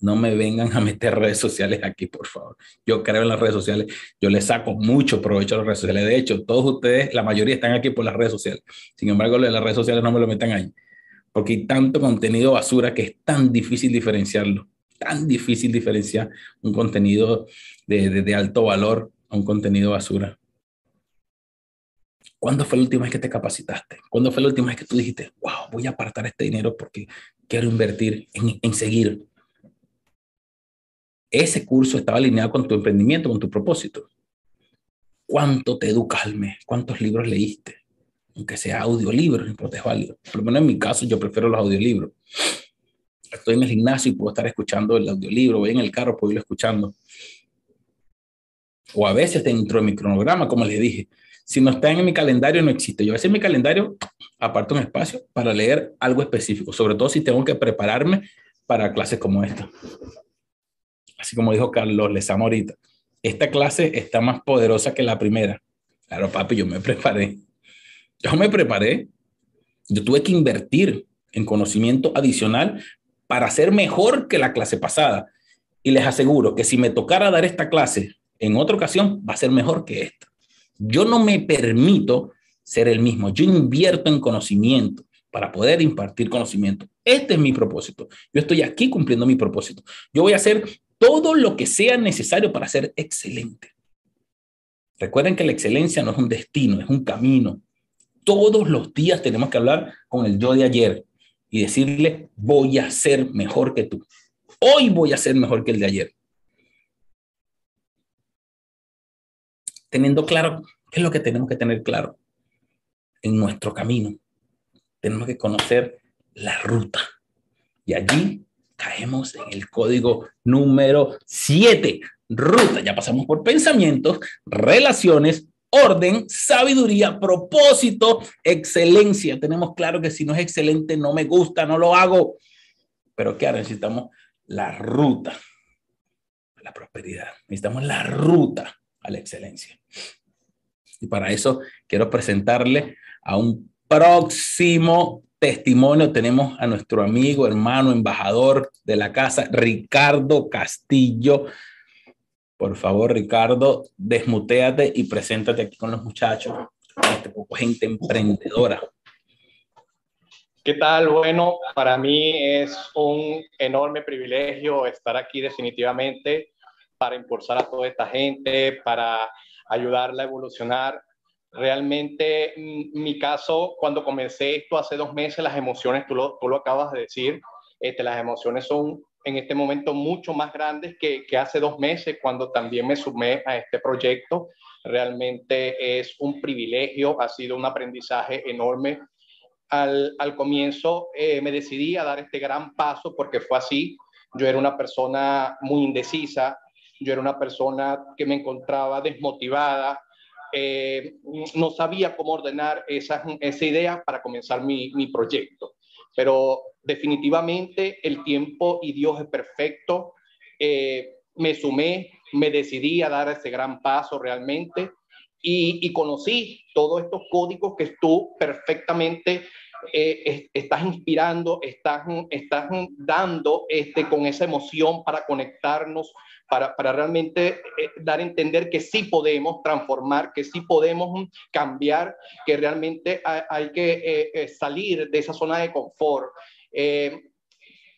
no me vengan a meter redes sociales aquí, por favor. Yo creo en las redes sociales, yo le saco mucho provecho a las redes sociales. De hecho, todos ustedes, la mayoría están aquí por las redes sociales. Sin embargo, las redes sociales no me lo metan ahí, porque hay tanto contenido basura que es tan difícil diferenciarlo, tan difícil diferenciar un contenido de, de, alto valor a un contenido basura. ¿Cuándo fue la última vez que te capacitaste? ¿Cuándo fue la última vez que tú dijiste, wow, voy a apartar este dinero porque quiero invertir en, en seguir, ese curso estaba alineado con tu emprendimiento, con tu propósito. ¿Cuánto te educas al mes? ¿Cuántos libros leíste? Aunque sea audiolibro, no es válido. Por lo menos en mi caso, yo prefiero los audiolibros. Estoy en el gimnasio y puedo estar escuchando el audiolibro, voy en el carro, puedo irlo escuchando. O a veces dentro de mi cronograma, como les dije, si no está en mi calendario, no existe. Yo a veces en mi calendario aparto un espacio para leer algo específico, sobre todo si tengo que prepararme para clases como esta así como dijo Carlos Lezama ahorita, esta clase está más poderosa que la primera. Claro, papi, yo me preparé. Yo me preparé. Yo tuve que invertir en conocimiento adicional para ser mejor que la clase pasada. Y les aseguro que si me tocara dar esta clase en otra ocasión, va a ser mejor que esta. Yo no me permito ser el mismo. Yo invierto en conocimiento para poder impartir conocimiento. Este es mi propósito. Yo estoy aquí cumpliendo mi propósito. Yo voy a hacer todo lo que sea necesario para ser excelente. Recuerden que la excelencia no es un destino, es un camino. Todos los días tenemos que hablar con el yo de ayer y decirle, voy a ser mejor que tú. Hoy voy a ser mejor que el de ayer. Teniendo claro, ¿qué es lo que tenemos que tener claro? En nuestro camino, tenemos que conocer la ruta. Y allí caemos en el código número 7. Ruta, ya pasamos por pensamientos, relaciones, orden, sabiduría, propósito, excelencia. Tenemos claro que si no es excelente, no me gusta, no lo hago. Pero ¿qué ahora necesitamos? La ruta a la prosperidad. Necesitamos la ruta a la excelencia. Y para eso quiero presentarle a un próximo testimonio tenemos a nuestro amigo, hermano, embajador de la casa, Ricardo Castillo. Por favor, Ricardo, desmuteate y preséntate aquí con los muchachos, este poco gente emprendedora. ¿Qué tal? Bueno, para mí es un enorme privilegio estar aquí definitivamente para impulsar a toda esta gente, para ayudarla a evolucionar. Realmente, mm, mi caso, cuando comencé esto hace dos meses, las emociones, tú lo, tú lo acabas de decir, este, las emociones son en este momento mucho más grandes que, que hace dos meses cuando también me sumé a este proyecto. Realmente es un privilegio, ha sido un aprendizaje enorme. Al, al comienzo eh, me decidí a dar este gran paso porque fue así. Yo era una persona muy indecisa, yo era una persona que me encontraba desmotivada, eh, no sabía cómo ordenar esa, esa idea para comenzar mi, mi proyecto. Pero definitivamente el tiempo y Dios es perfecto. Eh, me sumé, me decidí a dar ese gran paso realmente y, y conocí todos estos códigos que tú perfectamente eh, estás inspirando, estás, estás dando este, con esa emoción para conectarnos, para, para realmente eh, dar a entender que sí podemos transformar, que sí podemos cambiar, que realmente hay, hay que eh, salir de esa zona de confort. Eh,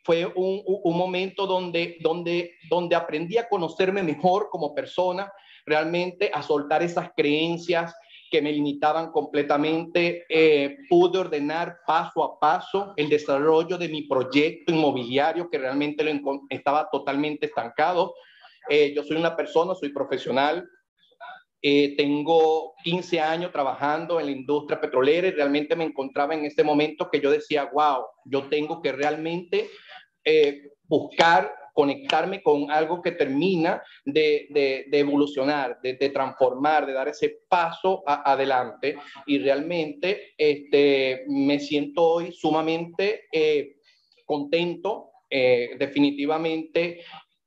fue un, un, momento donde, donde, donde aprendí a conocerme mejor como persona, realmente a soltar esas creencias que me limitaban completamente. Eh, pude ordenar paso a paso el desarrollo de mi proyecto inmobiliario que realmente lo estaba totalmente estancado. Eh, yo soy una persona, soy profesional, eh, tengo 15 años trabajando en la industria petrolera y realmente me encontraba en este momento que yo decía, wow, yo tengo que realmente eh, buscar conectarme con algo que termina de, de, de evolucionar, de, de, transformar, de dar ese paso a, adelante. Y realmente este, me siento hoy sumamente eh, contento, eh, definitivamente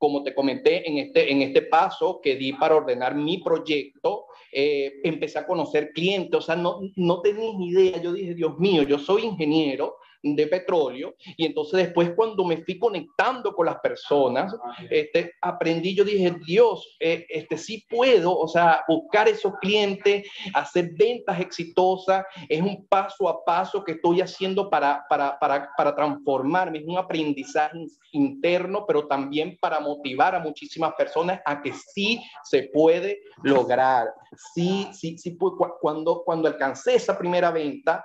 como te comenté, en este, en este paso que di para ordenar mi proyecto, eh, empecé a conocer clientes, o sea, no, no tenía ni idea, yo dije, Dios mío, yo soy ingeniero, de petróleo y entonces después cuando me fui conectando con las personas, este, aprendí, yo dije, Dios, eh, este, sí puedo, o sea, buscar esos clientes, hacer ventas exitosas, es un paso a paso que estoy haciendo para, para, para, para transformarme, es un aprendizaje interno, pero también para motivar a muchísimas personas a que sí se puede lograr. Sí, sí, sí, cuando, cuando alcancé esa primera venta,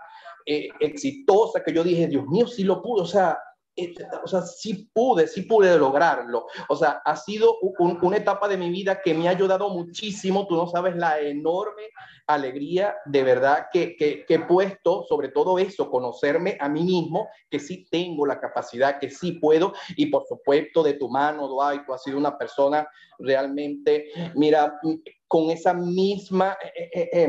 eh, exitosa que yo dije, Dios mío, sí lo pude, o sea, eh, o sea, sí pude, sí pude lograrlo. O sea, ha sido un, una etapa de mi vida que me ha ayudado muchísimo. Tú no sabes la enorme alegría de verdad que, que, he puesto sobre todo eso, conocerme a mí mismo, que sí tengo la capacidad, que sí puedo. Y por supuesto, de tu mano, Dwight, tú has sido una persona realmente, mira, con esa misma... Eh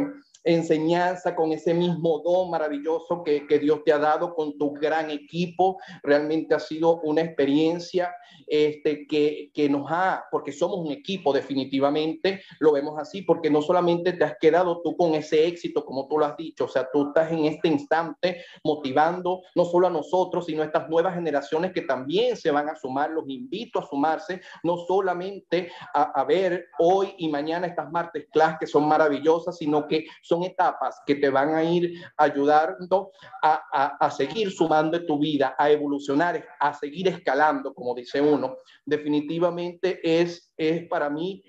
enseñanza, con ese mismo don maravilloso que, que, Dios te ha dado con tu gran equipo. Realmente ha sido una experiencia este, que, que nos ha, porque somos un equipo definitivamente, lo vemos así, porque no solamente te has quedado tú con ese éxito, como tú lo has dicho, o sea, tú estás en este instante motivando no solo a nosotros, sino a estas nuevas generaciones que también se van a sumar. Los invito a sumarse, no solamente a, a ver hoy y mañana estas martes class que son maravillosas, sino que son etapas que te van a ir ayudando a, a, a seguir sumando en tu vida, a evolucionar, a seguir escalando, como dice uno. Definitivamente es, es para mí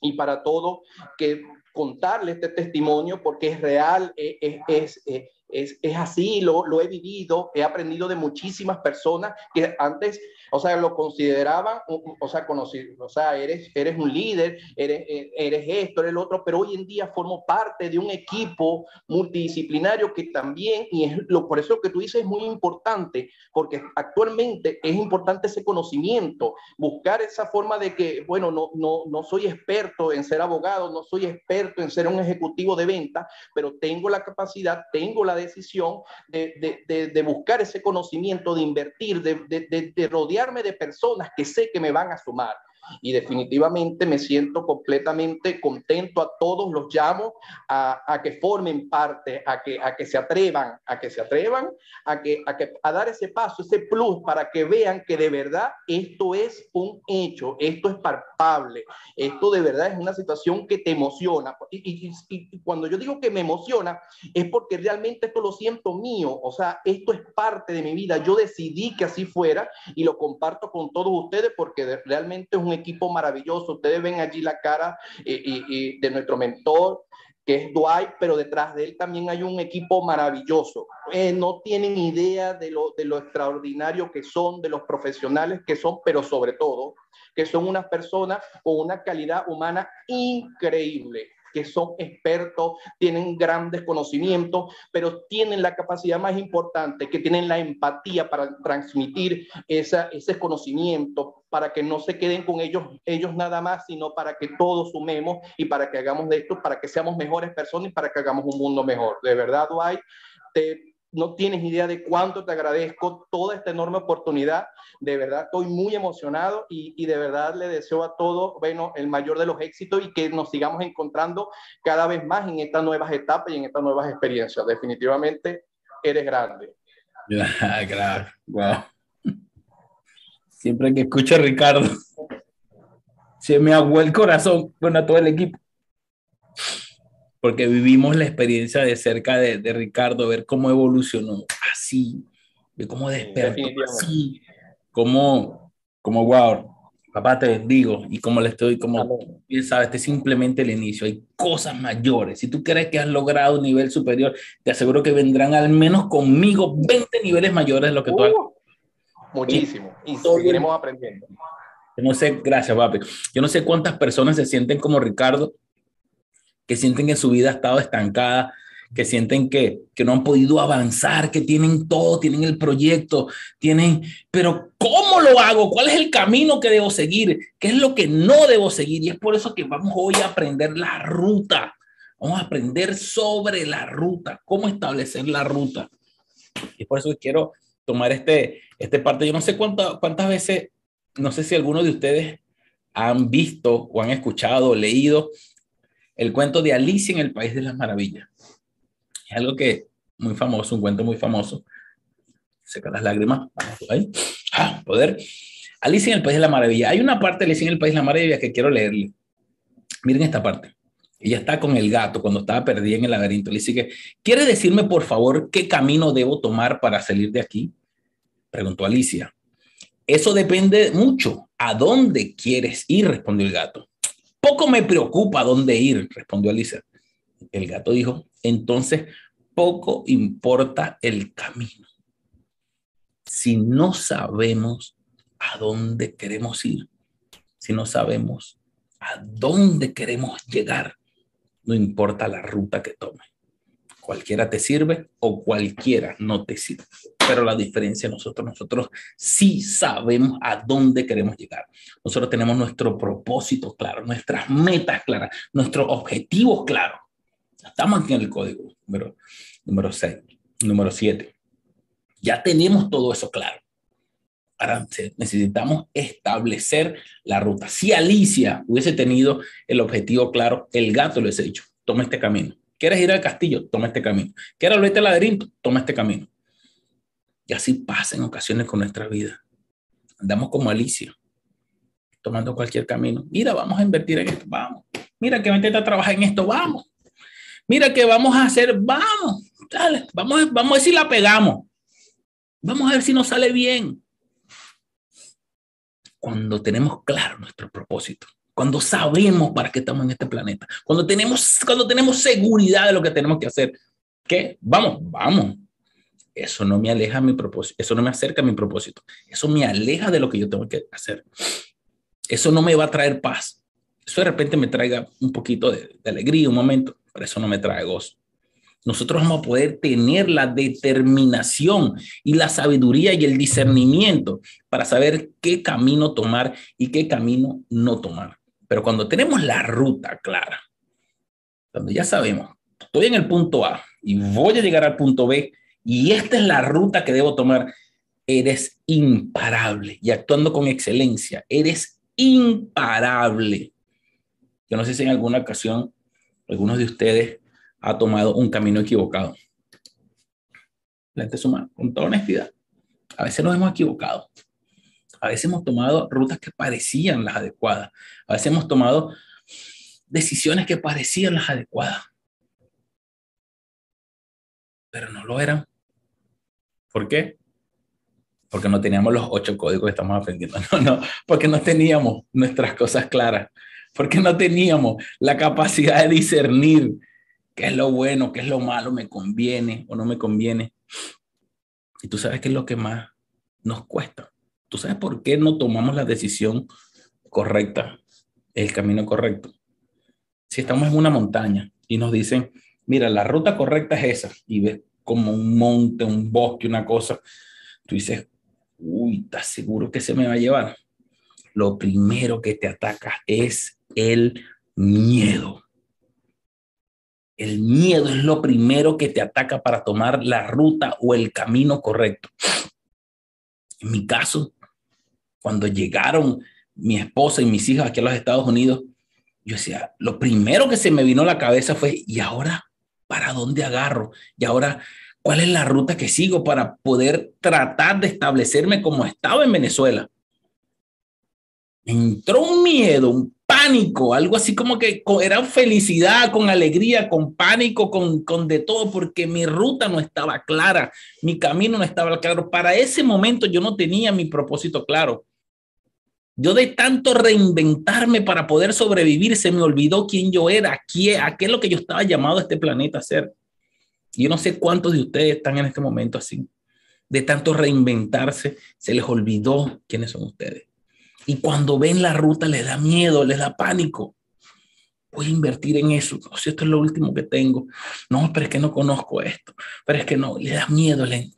y para todo que contarle este testimonio porque es real, es, es, es, es, es así, lo, lo, he vivido, he aprendido de muchísimas personas que antes, o sea, lo consideraban, o sea, conocido, o sea, eres, eres un líder, eres, eres esto, eres el otro, pero hoy en día formo parte de un equipo multidisciplinario que también, y es lo, por eso que tú dices es muy importante, porque actualmente es importante ese conocimiento, buscar esa forma de que, bueno, no, no, no soy experto en ser abogado, no soy experto en ser un ejecutivo de venta, pero tengo la capacidad, tengo la decisión de, buscar ese conocimiento, de invertir, de rodearme de personas que sé que me van a sumar. Y definitivamente me siento completamente contento. A todos los llamo a, a que formen parte, a que, a que se atrevan, a que se atrevan, a, que, a, que, a dar ese paso, ese plus para que vean que de verdad esto es un hecho, esto es palpable, esto de verdad es una situación que te emociona. Y, y, y cuando yo digo que me emociona, es porque realmente esto lo siento mío, o sea, esto es parte de mi vida. Yo decidí que así fuera y lo comparto con todos ustedes porque realmente es un equipo maravilloso. Ustedes ven allí la cara eh, de nuestro mentor, que es Dwight, pero detrás de él también hay un equipo maravilloso. Eh, no tienen idea de lo, de lo extraordinario que son, de los profesionales que son, pero sobre todo que son unas personas con una calidad humana increíble que son expertos, tienen grandes conocimientos, pero tienen la capacidad más importante, que tienen la empatía para transmitir esa, ese conocimiento, para que no se queden con ellos, ellos nada más, sino para que todos sumemos y para que hagamos de esto, para que seamos mejores personas y para que hagamos un mundo mejor. De verdad, Dwight, te no tienes idea de cuánto te agradezco toda esta enorme oportunidad. De verdad, estoy muy emocionado y, y, de verdad le deseo a todos, bueno, el mayor de los éxitos y que nos sigamos encontrando cada vez más en estas nuevas etapas y en estas nuevas experiencias. Definitivamente, eres grande. Wow. Siempre que escucho a Ricardo, se me aguó el corazón, bueno, a todo el equipo porque vivimos la experiencia de cerca de, de Ricardo, ver cómo evolucionó así, de cómo despertó así, cómo, como wow, papá te bendigo y como le estoy, como bien sabes, este es simplemente el inicio, hay cosas mayores. Si tú crees que has logrado un nivel superior, te aseguro que vendrán al menos conmigo 20 niveles mayores de lo que tú has. Uh, muchísimo, y, y seguiremos aprendiendo. Yo no sé, gracias, papi. Yo no sé cuántas personas se sienten como Ricardo que sienten que su vida ha estado estancada, que sienten que, que no han podido avanzar, que tienen todo, tienen el proyecto, tienen, pero ¿cómo lo hago? ¿Cuál es el camino que debo seguir? ¿Qué es lo que no debo seguir? Y es por eso que vamos hoy a aprender la ruta. Vamos a aprender sobre la ruta, cómo establecer la ruta. Y por eso quiero tomar este, este parte. Yo no sé cuántas cuántas veces, no sé si alguno de ustedes han visto o han escuchado o leído el cuento de Alicia en el País de las Maravillas. Es algo que muy famoso, un cuento muy famoso. Seca las lágrimas. Ah, poder. Alicia en el País de la Maravilla. Hay una parte de Alicia en el País de la Maravilla que quiero leerle. Miren esta parte. Ella está con el gato cuando estaba perdida en el laberinto. Le dice ¿quiere decirme por favor qué camino debo tomar para salir de aquí? Preguntó Alicia. Eso depende mucho. ¿A dónde quieres ir? Respondió el gato. Poco me preocupa dónde ir, respondió Alicia. El gato dijo, entonces poco importa el camino. Si no sabemos a dónde queremos ir, si no sabemos a dónde queremos llegar, no importa la ruta que tome. Cualquiera te sirve o cualquiera no te sirve. Pero la diferencia nosotros, nosotros sí sabemos a dónde queremos llegar. Nosotros tenemos nuestro propósito claro, nuestras metas claras, nuestros objetivos claros. Estamos aquí en el código número, número 6, número 7. Ya tenemos todo eso claro. Ahora necesitamos establecer la ruta. Si Alicia hubiese tenido el objetivo claro, el gato le hubiese dicho, toma este camino ¿Quieres ir al castillo? Toma este camino. ¿Quieres volverte al laberinto? Toma este camino. Y así pasa en ocasiones con nuestra vida. Andamos como Alicia, tomando cualquier camino. Mira, vamos a invertir en esto, vamos. Mira que metete a trabajar en esto, vamos. Mira que vamos a hacer, vamos. Dale, vamos, vamos a ver si la pegamos. Vamos a ver si nos sale bien. Cuando tenemos claro nuestro propósito, cuando sabemos para qué estamos en este planeta, cuando tenemos, cuando tenemos seguridad de lo que tenemos que hacer, ¿qué? Vamos, vamos. Eso no me aleja mi propósito, eso no me acerca a mi propósito, eso me aleja de lo que yo tengo que hacer. Eso no me va a traer paz. Eso de repente me traiga un poquito de, de alegría, un momento, pero eso no me trae gozo nosotros vamos a poder tener la determinación y la sabiduría y el discernimiento para saber qué camino tomar y qué camino no tomar. Pero cuando tenemos la ruta clara, cuando ya sabemos, estoy en el punto A y voy a llegar al punto B y esta es la ruta que debo tomar, eres imparable y actuando con excelencia, eres imparable. Yo no sé si en alguna ocasión algunos de ustedes ha tomado un camino equivocado. La gente suma con toda honestidad. A veces nos hemos equivocado. A veces hemos tomado rutas que parecían las adecuadas. A veces hemos tomado decisiones que parecían las adecuadas. Pero no lo eran. ¿Por qué? Porque no teníamos los ocho códigos que estamos aprendiendo. No, no, porque no teníamos nuestras cosas claras. Porque no teníamos la capacidad de discernir qué es lo bueno, qué es lo malo, me conviene o no me conviene. Y tú sabes qué es lo que más nos cuesta. ¿Tú sabes por qué no tomamos la decisión correcta, el camino correcto? Si estamos en una montaña y nos dicen, mira, la ruta correcta es esa, y ves como un monte, un bosque, una cosa, tú dices, uy, ¿estás seguro que se me va a llevar? Lo primero que te ataca es el miedo. El miedo es lo primero que te ataca para tomar la ruta o el camino correcto. En mi caso, cuando llegaron mi esposa y mis hijas aquí a los Estados Unidos, yo decía, lo primero que se me vino a la cabeza fue, ¿y ahora para dónde agarro? ¿Y ahora cuál es la ruta que sigo para poder tratar de establecerme como estaba en Venezuela? entró un miedo, un pánico, algo así como que era felicidad, con alegría, con pánico, con, con de todo, porque mi ruta no estaba clara, mi camino no estaba claro. Para ese momento yo no tenía mi propósito claro. Yo de tanto reinventarme para poder sobrevivir, se me olvidó quién yo era, qué, qué es lo que yo estaba llamado a este planeta a ser. Yo no sé cuántos de ustedes están en este momento así. De tanto reinventarse, se les olvidó quiénes son ustedes. Y cuando ven la ruta les da miedo, les da pánico. Voy a invertir en eso. O si esto es lo último que tengo. No, pero es que no conozco esto. Pero es que no, le da miedo, le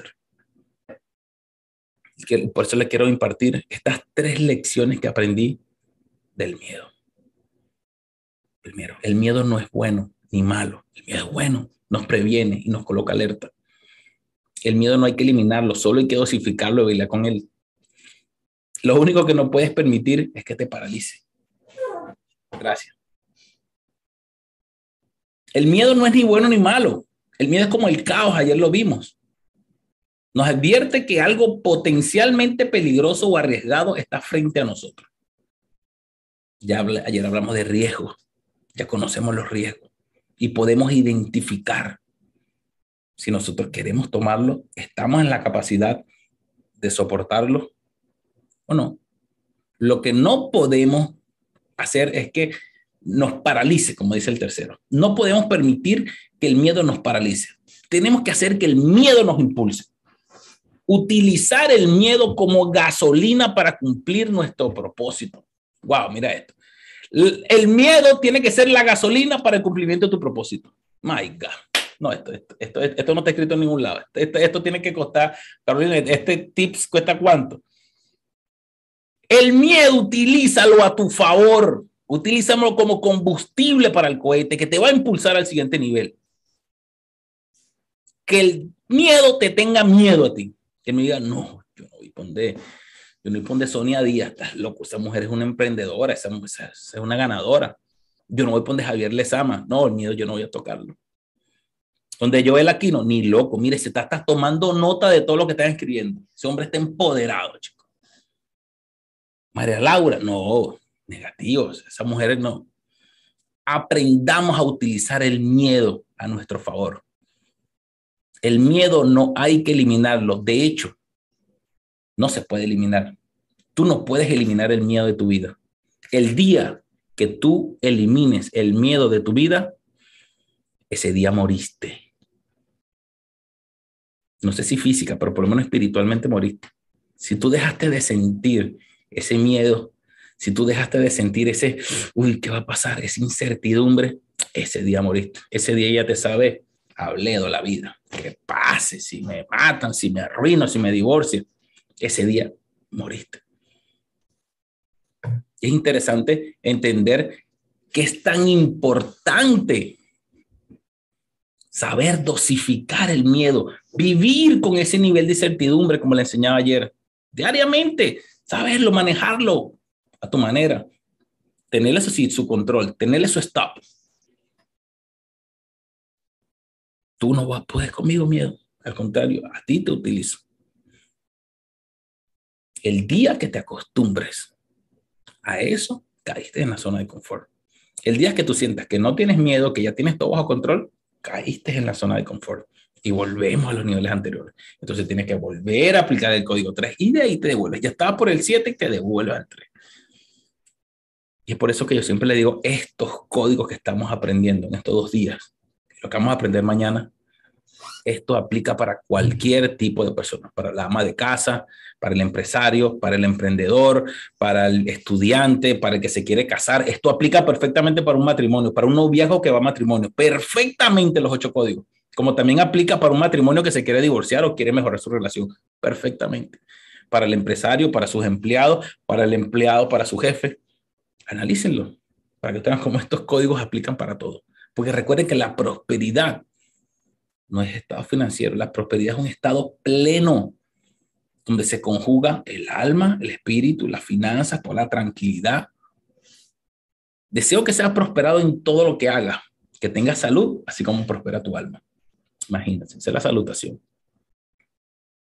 por eso le quiero impartir estas tres lecciones que aprendí del miedo. Primero, el miedo no es bueno ni malo. El miedo es bueno, nos previene y nos coloca alerta. El miedo no hay que eliminarlo, solo hay que dosificarlo y bailar con él. Lo único que no puedes permitir es que te paralice. Gracias. El miedo no es ni bueno ni malo. El miedo es como el caos, ayer lo vimos nos advierte que algo potencialmente peligroso o arriesgado está frente a nosotros. Ya ayer hablamos de riesgos, ya conocemos los riesgos y podemos identificar si nosotros queremos tomarlo, estamos en la capacidad de soportarlo o no. Lo que no podemos hacer es que nos paralice, como dice el tercero. No podemos permitir que el miedo nos paralice. Tenemos que hacer que el miedo nos impulse utilizar el miedo como gasolina para cumplir nuestro propósito. Wow, mira esto. El miedo tiene que ser la gasolina para el cumplimiento de tu propósito. My God. No, esto, esto, esto, no está escrito en ningún lado. Esto, tiene que costar, Carolina, este tips cuesta cuánto. El miedo utilízalo a tu favor. Utilízalo como combustible para el cohete que te va a impulsar al siguiente nivel. Que el miedo te tenga miedo a ti que me diga, no, yo no voy a yo no voy a Sonia Díaz, estás loco, esa mujer es una emprendedora, esa, mujer es una ganadora. Yo no voy a Javier Lezama, no, el miedo yo no voy a tocarlo. Donde yo el Aquino, ni loco, mire, se está, está tomando nota de todo lo que está escribiendo. Ese hombre está empoderado, chico. María Laura, no, negativos, esas mujeres no. Aprendamos a utilizar el miedo a nuestro favor. El miedo no hay que eliminarlo. De hecho, no se puede eliminar. Tú no puedes eliminar el miedo de tu vida. El día que tú elimines el miedo de tu vida, ese día moriste. No sé si física, pero por lo menos espiritualmente moriste. Si tú dejaste de sentir ese miedo, si tú dejaste de sentir ese, uy, ¿qué va a pasar? Esa incertidumbre, ese día moriste. Ese día ya te sabes hablé de la vida. Que pase, si me matan, si me arruino, si me divorcio, ese día moriste. Es interesante entender que es tan importante saber dosificar el miedo, vivir con ese nivel de incertidumbre, como le enseñaba ayer, diariamente, saberlo, manejarlo, a tu manera. Tenerle su control, tenerle su stop. Tú no vas, puedes conmigo miedo. Al contrario, a ti te utilizo. El día que te acostumbres a eso, caíste en la zona de confort. El día que tú sientas que no tienes miedo, que ya tienes todo bajo control, caíste en la zona de confort y volvemos a los niveles anteriores. Entonces tienes que volver a aplicar el código 3 y de ahí te devuelves. Ya estaba por el 7 y te devuelves al 3. Y es por eso que yo siempre le digo, estos códigos que estamos aprendiendo en estos dos días, lo que vamos a aprender mañana, esto aplica para cualquier tipo de persona, para la ama de casa, para el empresario, para el emprendedor, para el estudiante, para el que se quiere casar. Esto aplica perfectamente para un matrimonio, para un noviazgo que va a matrimonio. Perfectamente los ocho códigos. Como también aplica para un matrimonio que se quiere divorciar o quiere mejorar su relación. Perfectamente. Para el empresario, para sus empleados, para el empleado, para su jefe. Analícenlo para que tengan cómo estos códigos aplican para todo. Porque recuerden que la prosperidad no es estado financiero, la prosperidad es un estado pleno, donde se conjuga el alma, el espíritu, las finanzas, toda la tranquilidad. Deseo que seas prosperado en todo lo que haga, que tengas salud, así como prospera tu alma. Imagínense, esa es la salutación.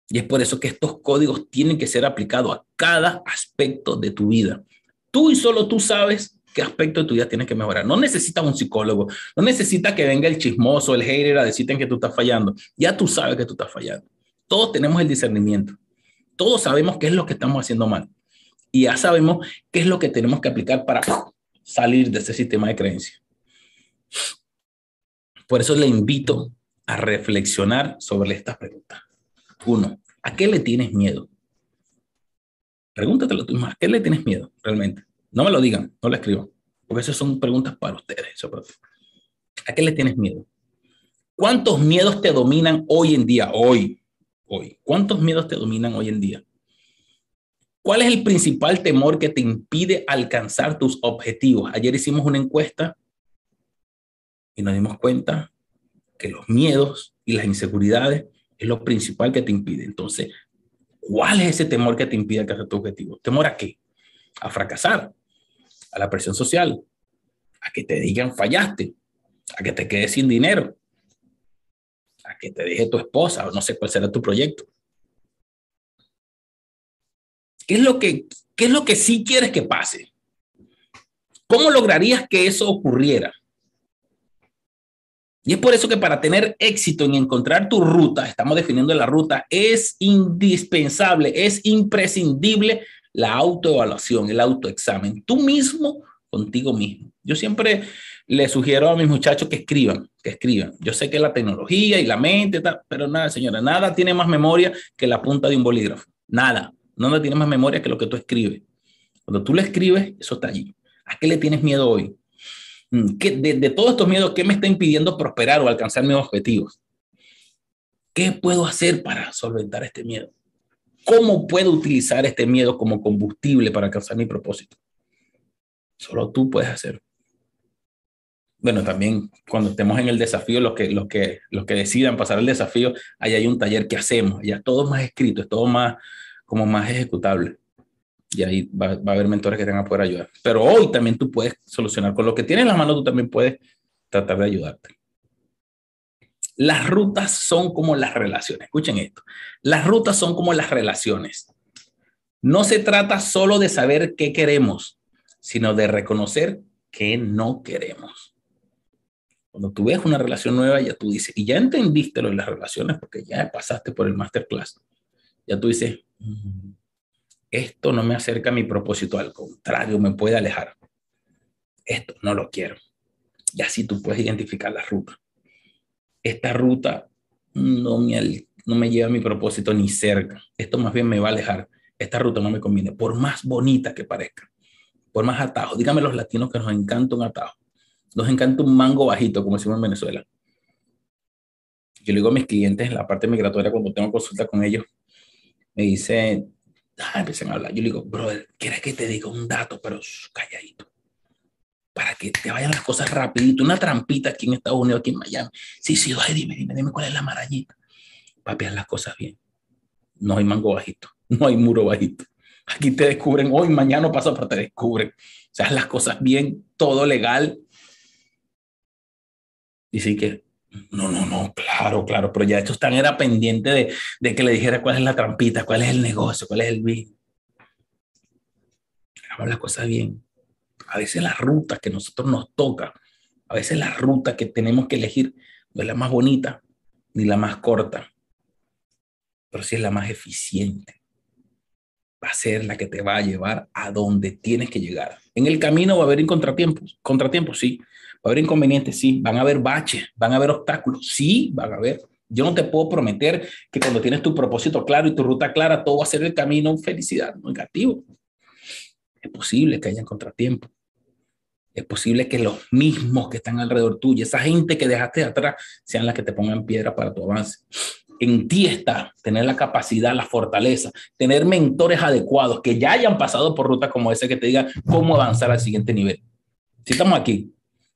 Y es por eso que estos códigos tienen que ser aplicados a cada aspecto de tu vida. Tú y solo tú sabes qué aspecto de tu vida tienes que mejorar. No necesitas un psicólogo, no necesitas que venga el chismoso, el hater a decirte que tú estás fallando. Ya tú sabes que tú estás fallando. Todos tenemos el discernimiento. Todos sabemos qué es lo que estamos haciendo mal. Y ya sabemos qué es lo que tenemos que aplicar para salir de ese sistema de creencias. Por eso le invito a reflexionar sobre estas preguntas. Uno, ¿a qué le tienes miedo? Pregúntatelo tú mismo, ¿a qué le tienes miedo realmente? No me lo digan, no lo escriban, porque esas son preguntas para ustedes. ¿A qué le tienes miedo? ¿Cuántos miedos te dominan hoy en día? Hoy, hoy. ¿Cuántos miedos te dominan hoy en día? ¿Cuál es el principal temor que te impide alcanzar tus objetivos? Ayer hicimos una encuesta y nos dimos cuenta que los miedos y las inseguridades es lo principal que te impide. Entonces, ¿cuál es ese temor que te impide alcanzar tu objetivo? ¿Temor a qué? A fracasar, a la presión social, a que te digan fallaste, a que te quedes sin dinero, a que te deje tu esposa o no sé cuál será tu proyecto. ¿Qué es lo que, qué es lo que sí quieres que pase? ¿Cómo lograrías que eso ocurriera? Y es por eso que para tener éxito en encontrar tu ruta, estamos definiendo la ruta, es indispensable, es imprescindible la autoevaluación, el autoexamen, tú mismo contigo mismo. Yo siempre le sugiero a mis muchachos que escriban, que escriban. Yo sé que la tecnología y la mente, pero nada, señora, nada tiene más memoria que la punta de un bolígrafo. Nada, no tiene más memoria que lo que tú escribes. Cuando tú le escribes, eso está allí. ¿A qué le tienes miedo hoy? Mm, ¿Qué, de, de todos estos miedos, ¿qué me está impidiendo prosperar o alcanzar mis objetivos? ¿Qué puedo hacer para solventar este miedo? ¿Cómo puedo utilizar este miedo como combustible para alcanzar mi propósito? Solo tú puedes hacerlo. Bueno, también cuando estemos en el desafío, los que, los que, los que decidan pasar el desafío, ahí hay un taller que hacemos, ya todo más escrito, es todo más, como más ejecutable. Y ahí va, va a haber mentores que tengan que poder ayudar. Pero hoy también tú puedes solucionar con lo que tienes en las manos, tú también puedes tratar de ayudarte. Las rutas son como las relaciones. Escuchen esto. Las rutas son como las relaciones. No se trata solo de saber qué queremos, sino de reconocer qué no queremos. Cuando tú ves una relación nueva, ya tú dices, y ya entendiste lo de las relaciones porque ya pasaste por el masterclass. Ya tú dices, mm, esto no me acerca a mi propósito, al contrario, me puede alejar. Esto no lo quiero. Y así tú puedes identificar la ruta esta ruta no me, no me lleva a mi propósito ni cerca. Esto más bien me va a alejar. Esta ruta no me conviene, por más bonita que parezca, por más atajo. Dígame los latinos que nos encanta un atajo. Nos encanta un mango bajito, como decimos en Venezuela. Yo le digo a mis clientes en la parte migratoria, cuando tengo consulta con ellos, me dicen, ah, a hablar. Yo le digo, brother, ¿quieres que te diga un dato? Pero calladito para que te vayan las cosas rapidito. Una trampita aquí en Estados Unidos, aquí en Miami. Sí, sí, dime, dime, dime cuál es la marañita. Papi, las cosas bien. No hay mango bajito, no hay muro bajito. Aquí te descubren hoy, mañana pasa, pero te descubren. O sea, las cosas bien, todo legal. Y sí que, no, no, no, claro, claro, pero ya estos tan era pendiente de, de que le dijera cuál es la trampita, cuál es el negocio, cuál es el bien. Hagamos las cosas bien. A veces la ruta que nosotros nos toca, a veces la ruta que tenemos que elegir no es la más bonita ni la más corta, pero sí es la más eficiente va a ser la que te va a llevar a donde tienes que llegar. En el camino va a haber contratiempos, contratiempos, sí. Va a haber inconvenientes, sí. Van a haber baches, van a haber obstáculos, sí, van a haber. Yo no te puedo prometer que cuando tienes tu propósito claro y tu ruta clara, todo va a ser el camino felicidad, negativo. Es posible que haya contratiempos. Es posible que los mismos que están alrededor tuyo, esa gente que dejaste de atrás, sean las que te pongan piedra para tu avance en ti está tener la capacidad, la fortaleza, tener mentores adecuados que ya hayan pasado por rutas como esa que te digan cómo avanzar al siguiente nivel. Si estamos aquí,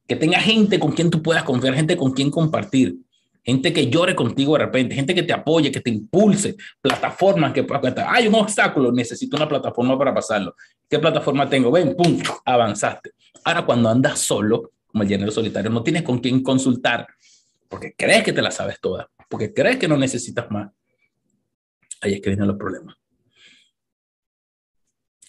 que tenga gente con quien tú puedas confiar, gente con quien compartir, gente que llore contigo de repente, gente que te apoye, que te impulse, plataformas que Hay un obstáculo, necesito una plataforma para pasarlo. ¿Qué plataforma tengo? Ven, pum, avanzaste. Ahora, cuando andas solo, como el género solitario, no tienes con quién consultar porque crees que te la sabes toda porque crees que no necesitas más, ahí es que vienen los problemas.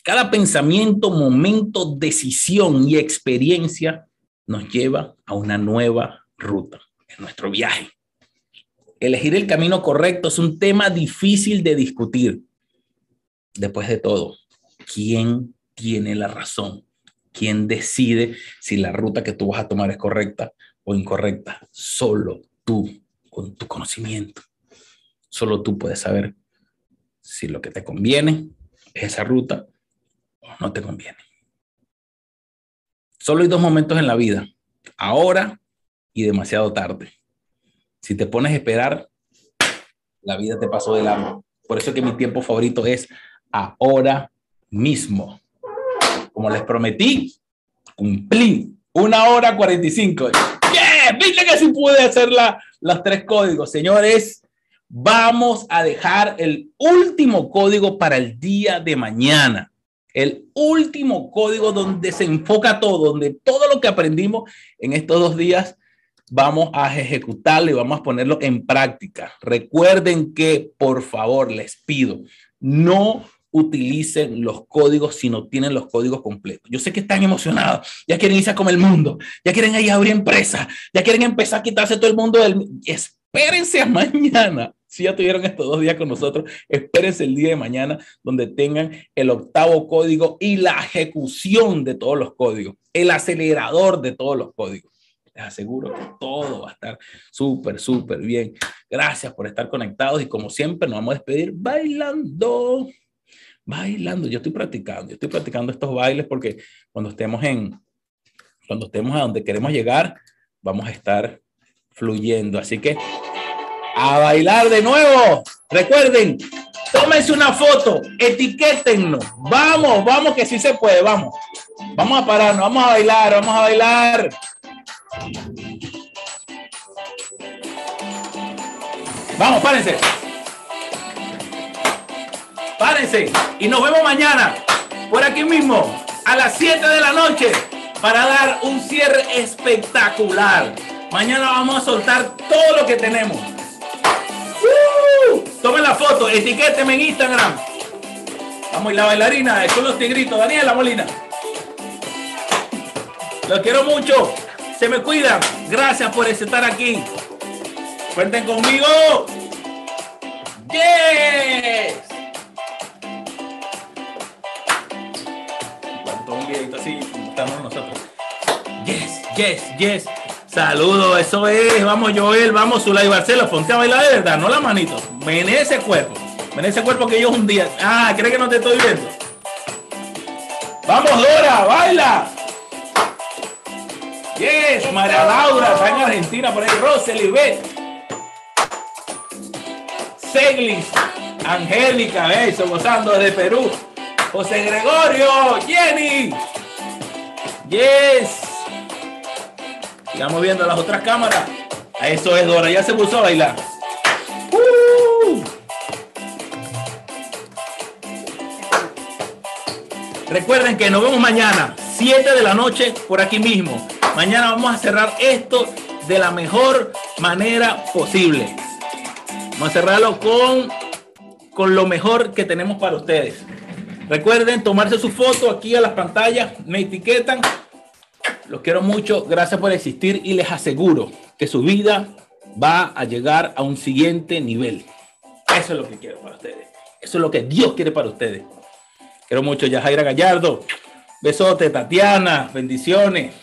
Cada pensamiento, momento, decisión y experiencia nos lleva a una nueva ruta en nuestro viaje. Elegir el camino correcto es un tema difícil de discutir. Después de todo, ¿quién tiene la razón? ¿Quién decide si la ruta que tú vas a tomar es correcta o incorrecta? Solo tú con tu conocimiento. Solo tú puedes saber si lo que te conviene es esa ruta o no te conviene. Solo hay dos momentos en la vida, ahora y demasiado tarde. Si te pones a esperar, la vida te pasó de largo. Por eso que mi tiempo favorito es ahora mismo. Como les prometí, cumplí una hora 45. ¡Yeah! ¿Viste que sí pude hacer los tres códigos. Señores, vamos a dejar el último código para el día de mañana. El último código donde se enfoca todo, donde todo lo que aprendimos en estos dos días vamos a ejecutarlo y vamos a ponerlo en práctica. Recuerden que, por favor, les pido, no utilicen los códigos si no tienen los códigos completos. Yo sé que están emocionados, ya quieren irse a comer el mundo, ya quieren ir a abrir empresa, ya quieren empezar a quitarse todo el mundo del... Espérense a mañana. Si ya tuvieron estos dos días con nosotros, espérense el día de mañana donde tengan el octavo código y la ejecución de todos los códigos, el acelerador de todos los códigos. Les aseguro que todo va a estar súper, súper bien. Gracias por estar conectados y como siempre nos vamos a despedir bailando bailando. Yo estoy practicando, yo estoy practicando estos bailes porque cuando estemos en, cuando estemos a donde queremos llegar, vamos a estar fluyendo. Así que a bailar de nuevo. Recuerden, tómense una foto, etiquétennos. Vamos, vamos que sí se puede, vamos. Vamos a pararnos, vamos a bailar, vamos a bailar. Vamos, párense. Párense y nos vemos mañana por aquí mismo a las 7 de la noche para dar un cierre espectacular. Mañana vamos a soltar todo lo que tenemos. ¡Uh! Tomen la foto, etiquétenme en Instagram. Vamos, y la bailarina, son los tigritos, Daniela Molina. Los quiero mucho. Se me cuidan. Gracias por estar aquí. Cuenten conmigo. Yes. Yes, yes. Saludos, eso es. Vamos, Joel, vamos, Zulay Barcelo. Ponte a bailar de verdad, no la manito. Ven ese cuerpo. Ven ese cuerpo que yo un día. Ah, ¿cree que no te estoy viendo? Vamos, Dora, baila. Yes, María Laura, está en Argentina, por ahí. Rosely, ve. Seglis, Angélica, eso, gozando de Perú. José Gregorio, Jenny. Yes. Sigamos viendo las otras cámaras. Eso es Dora, ya se puso a bailar. Uh. Recuerden que nos vemos mañana, 7 de la noche, por aquí mismo. Mañana vamos a cerrar esto de la mejor manera posible. Vamos a cerrarlo con, con lo mejor que tenemos para ustedes. Recuerden tomarse su foto aquí a las pantallas, me etiquetan. Los quiero mucho, gracias por existir y les aseguro que su vida va a llegar a un siguiente nivel. Eso es lo que quiero para ustedes. Eso es lo que Dios quiere para ustedes. Quiero mucho, Yajaira Gallardo. Besote, Tatiana, bendiciones.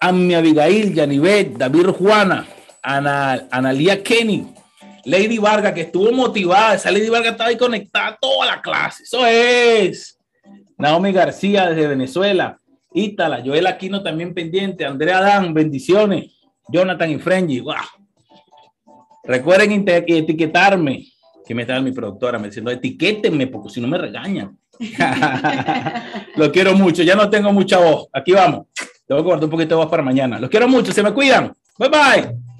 Ami Abigail, Yanivet, David Juana, Ana, Analia Kenny, Lady Vargas, que estuvo motivada. Esa Lady Vargas estaba ahí conectada toda la clase. Eso es. Naomi García desde Venezuela. Ítala, Joel Aquino también pendiente. Andrea Dan, bendiciones. Jonathan y Frenji. Wow. Recuerden etiquetarme, que me está mi productora me diciendo, etiquétenme porque si no me regañan. Lo quiero mucho, ya no tengo mucha voz. Aquí vamos. Tengo que guardar un poquito de voz para mañana. Los quiero mucho, se me cuidan. Bye bye.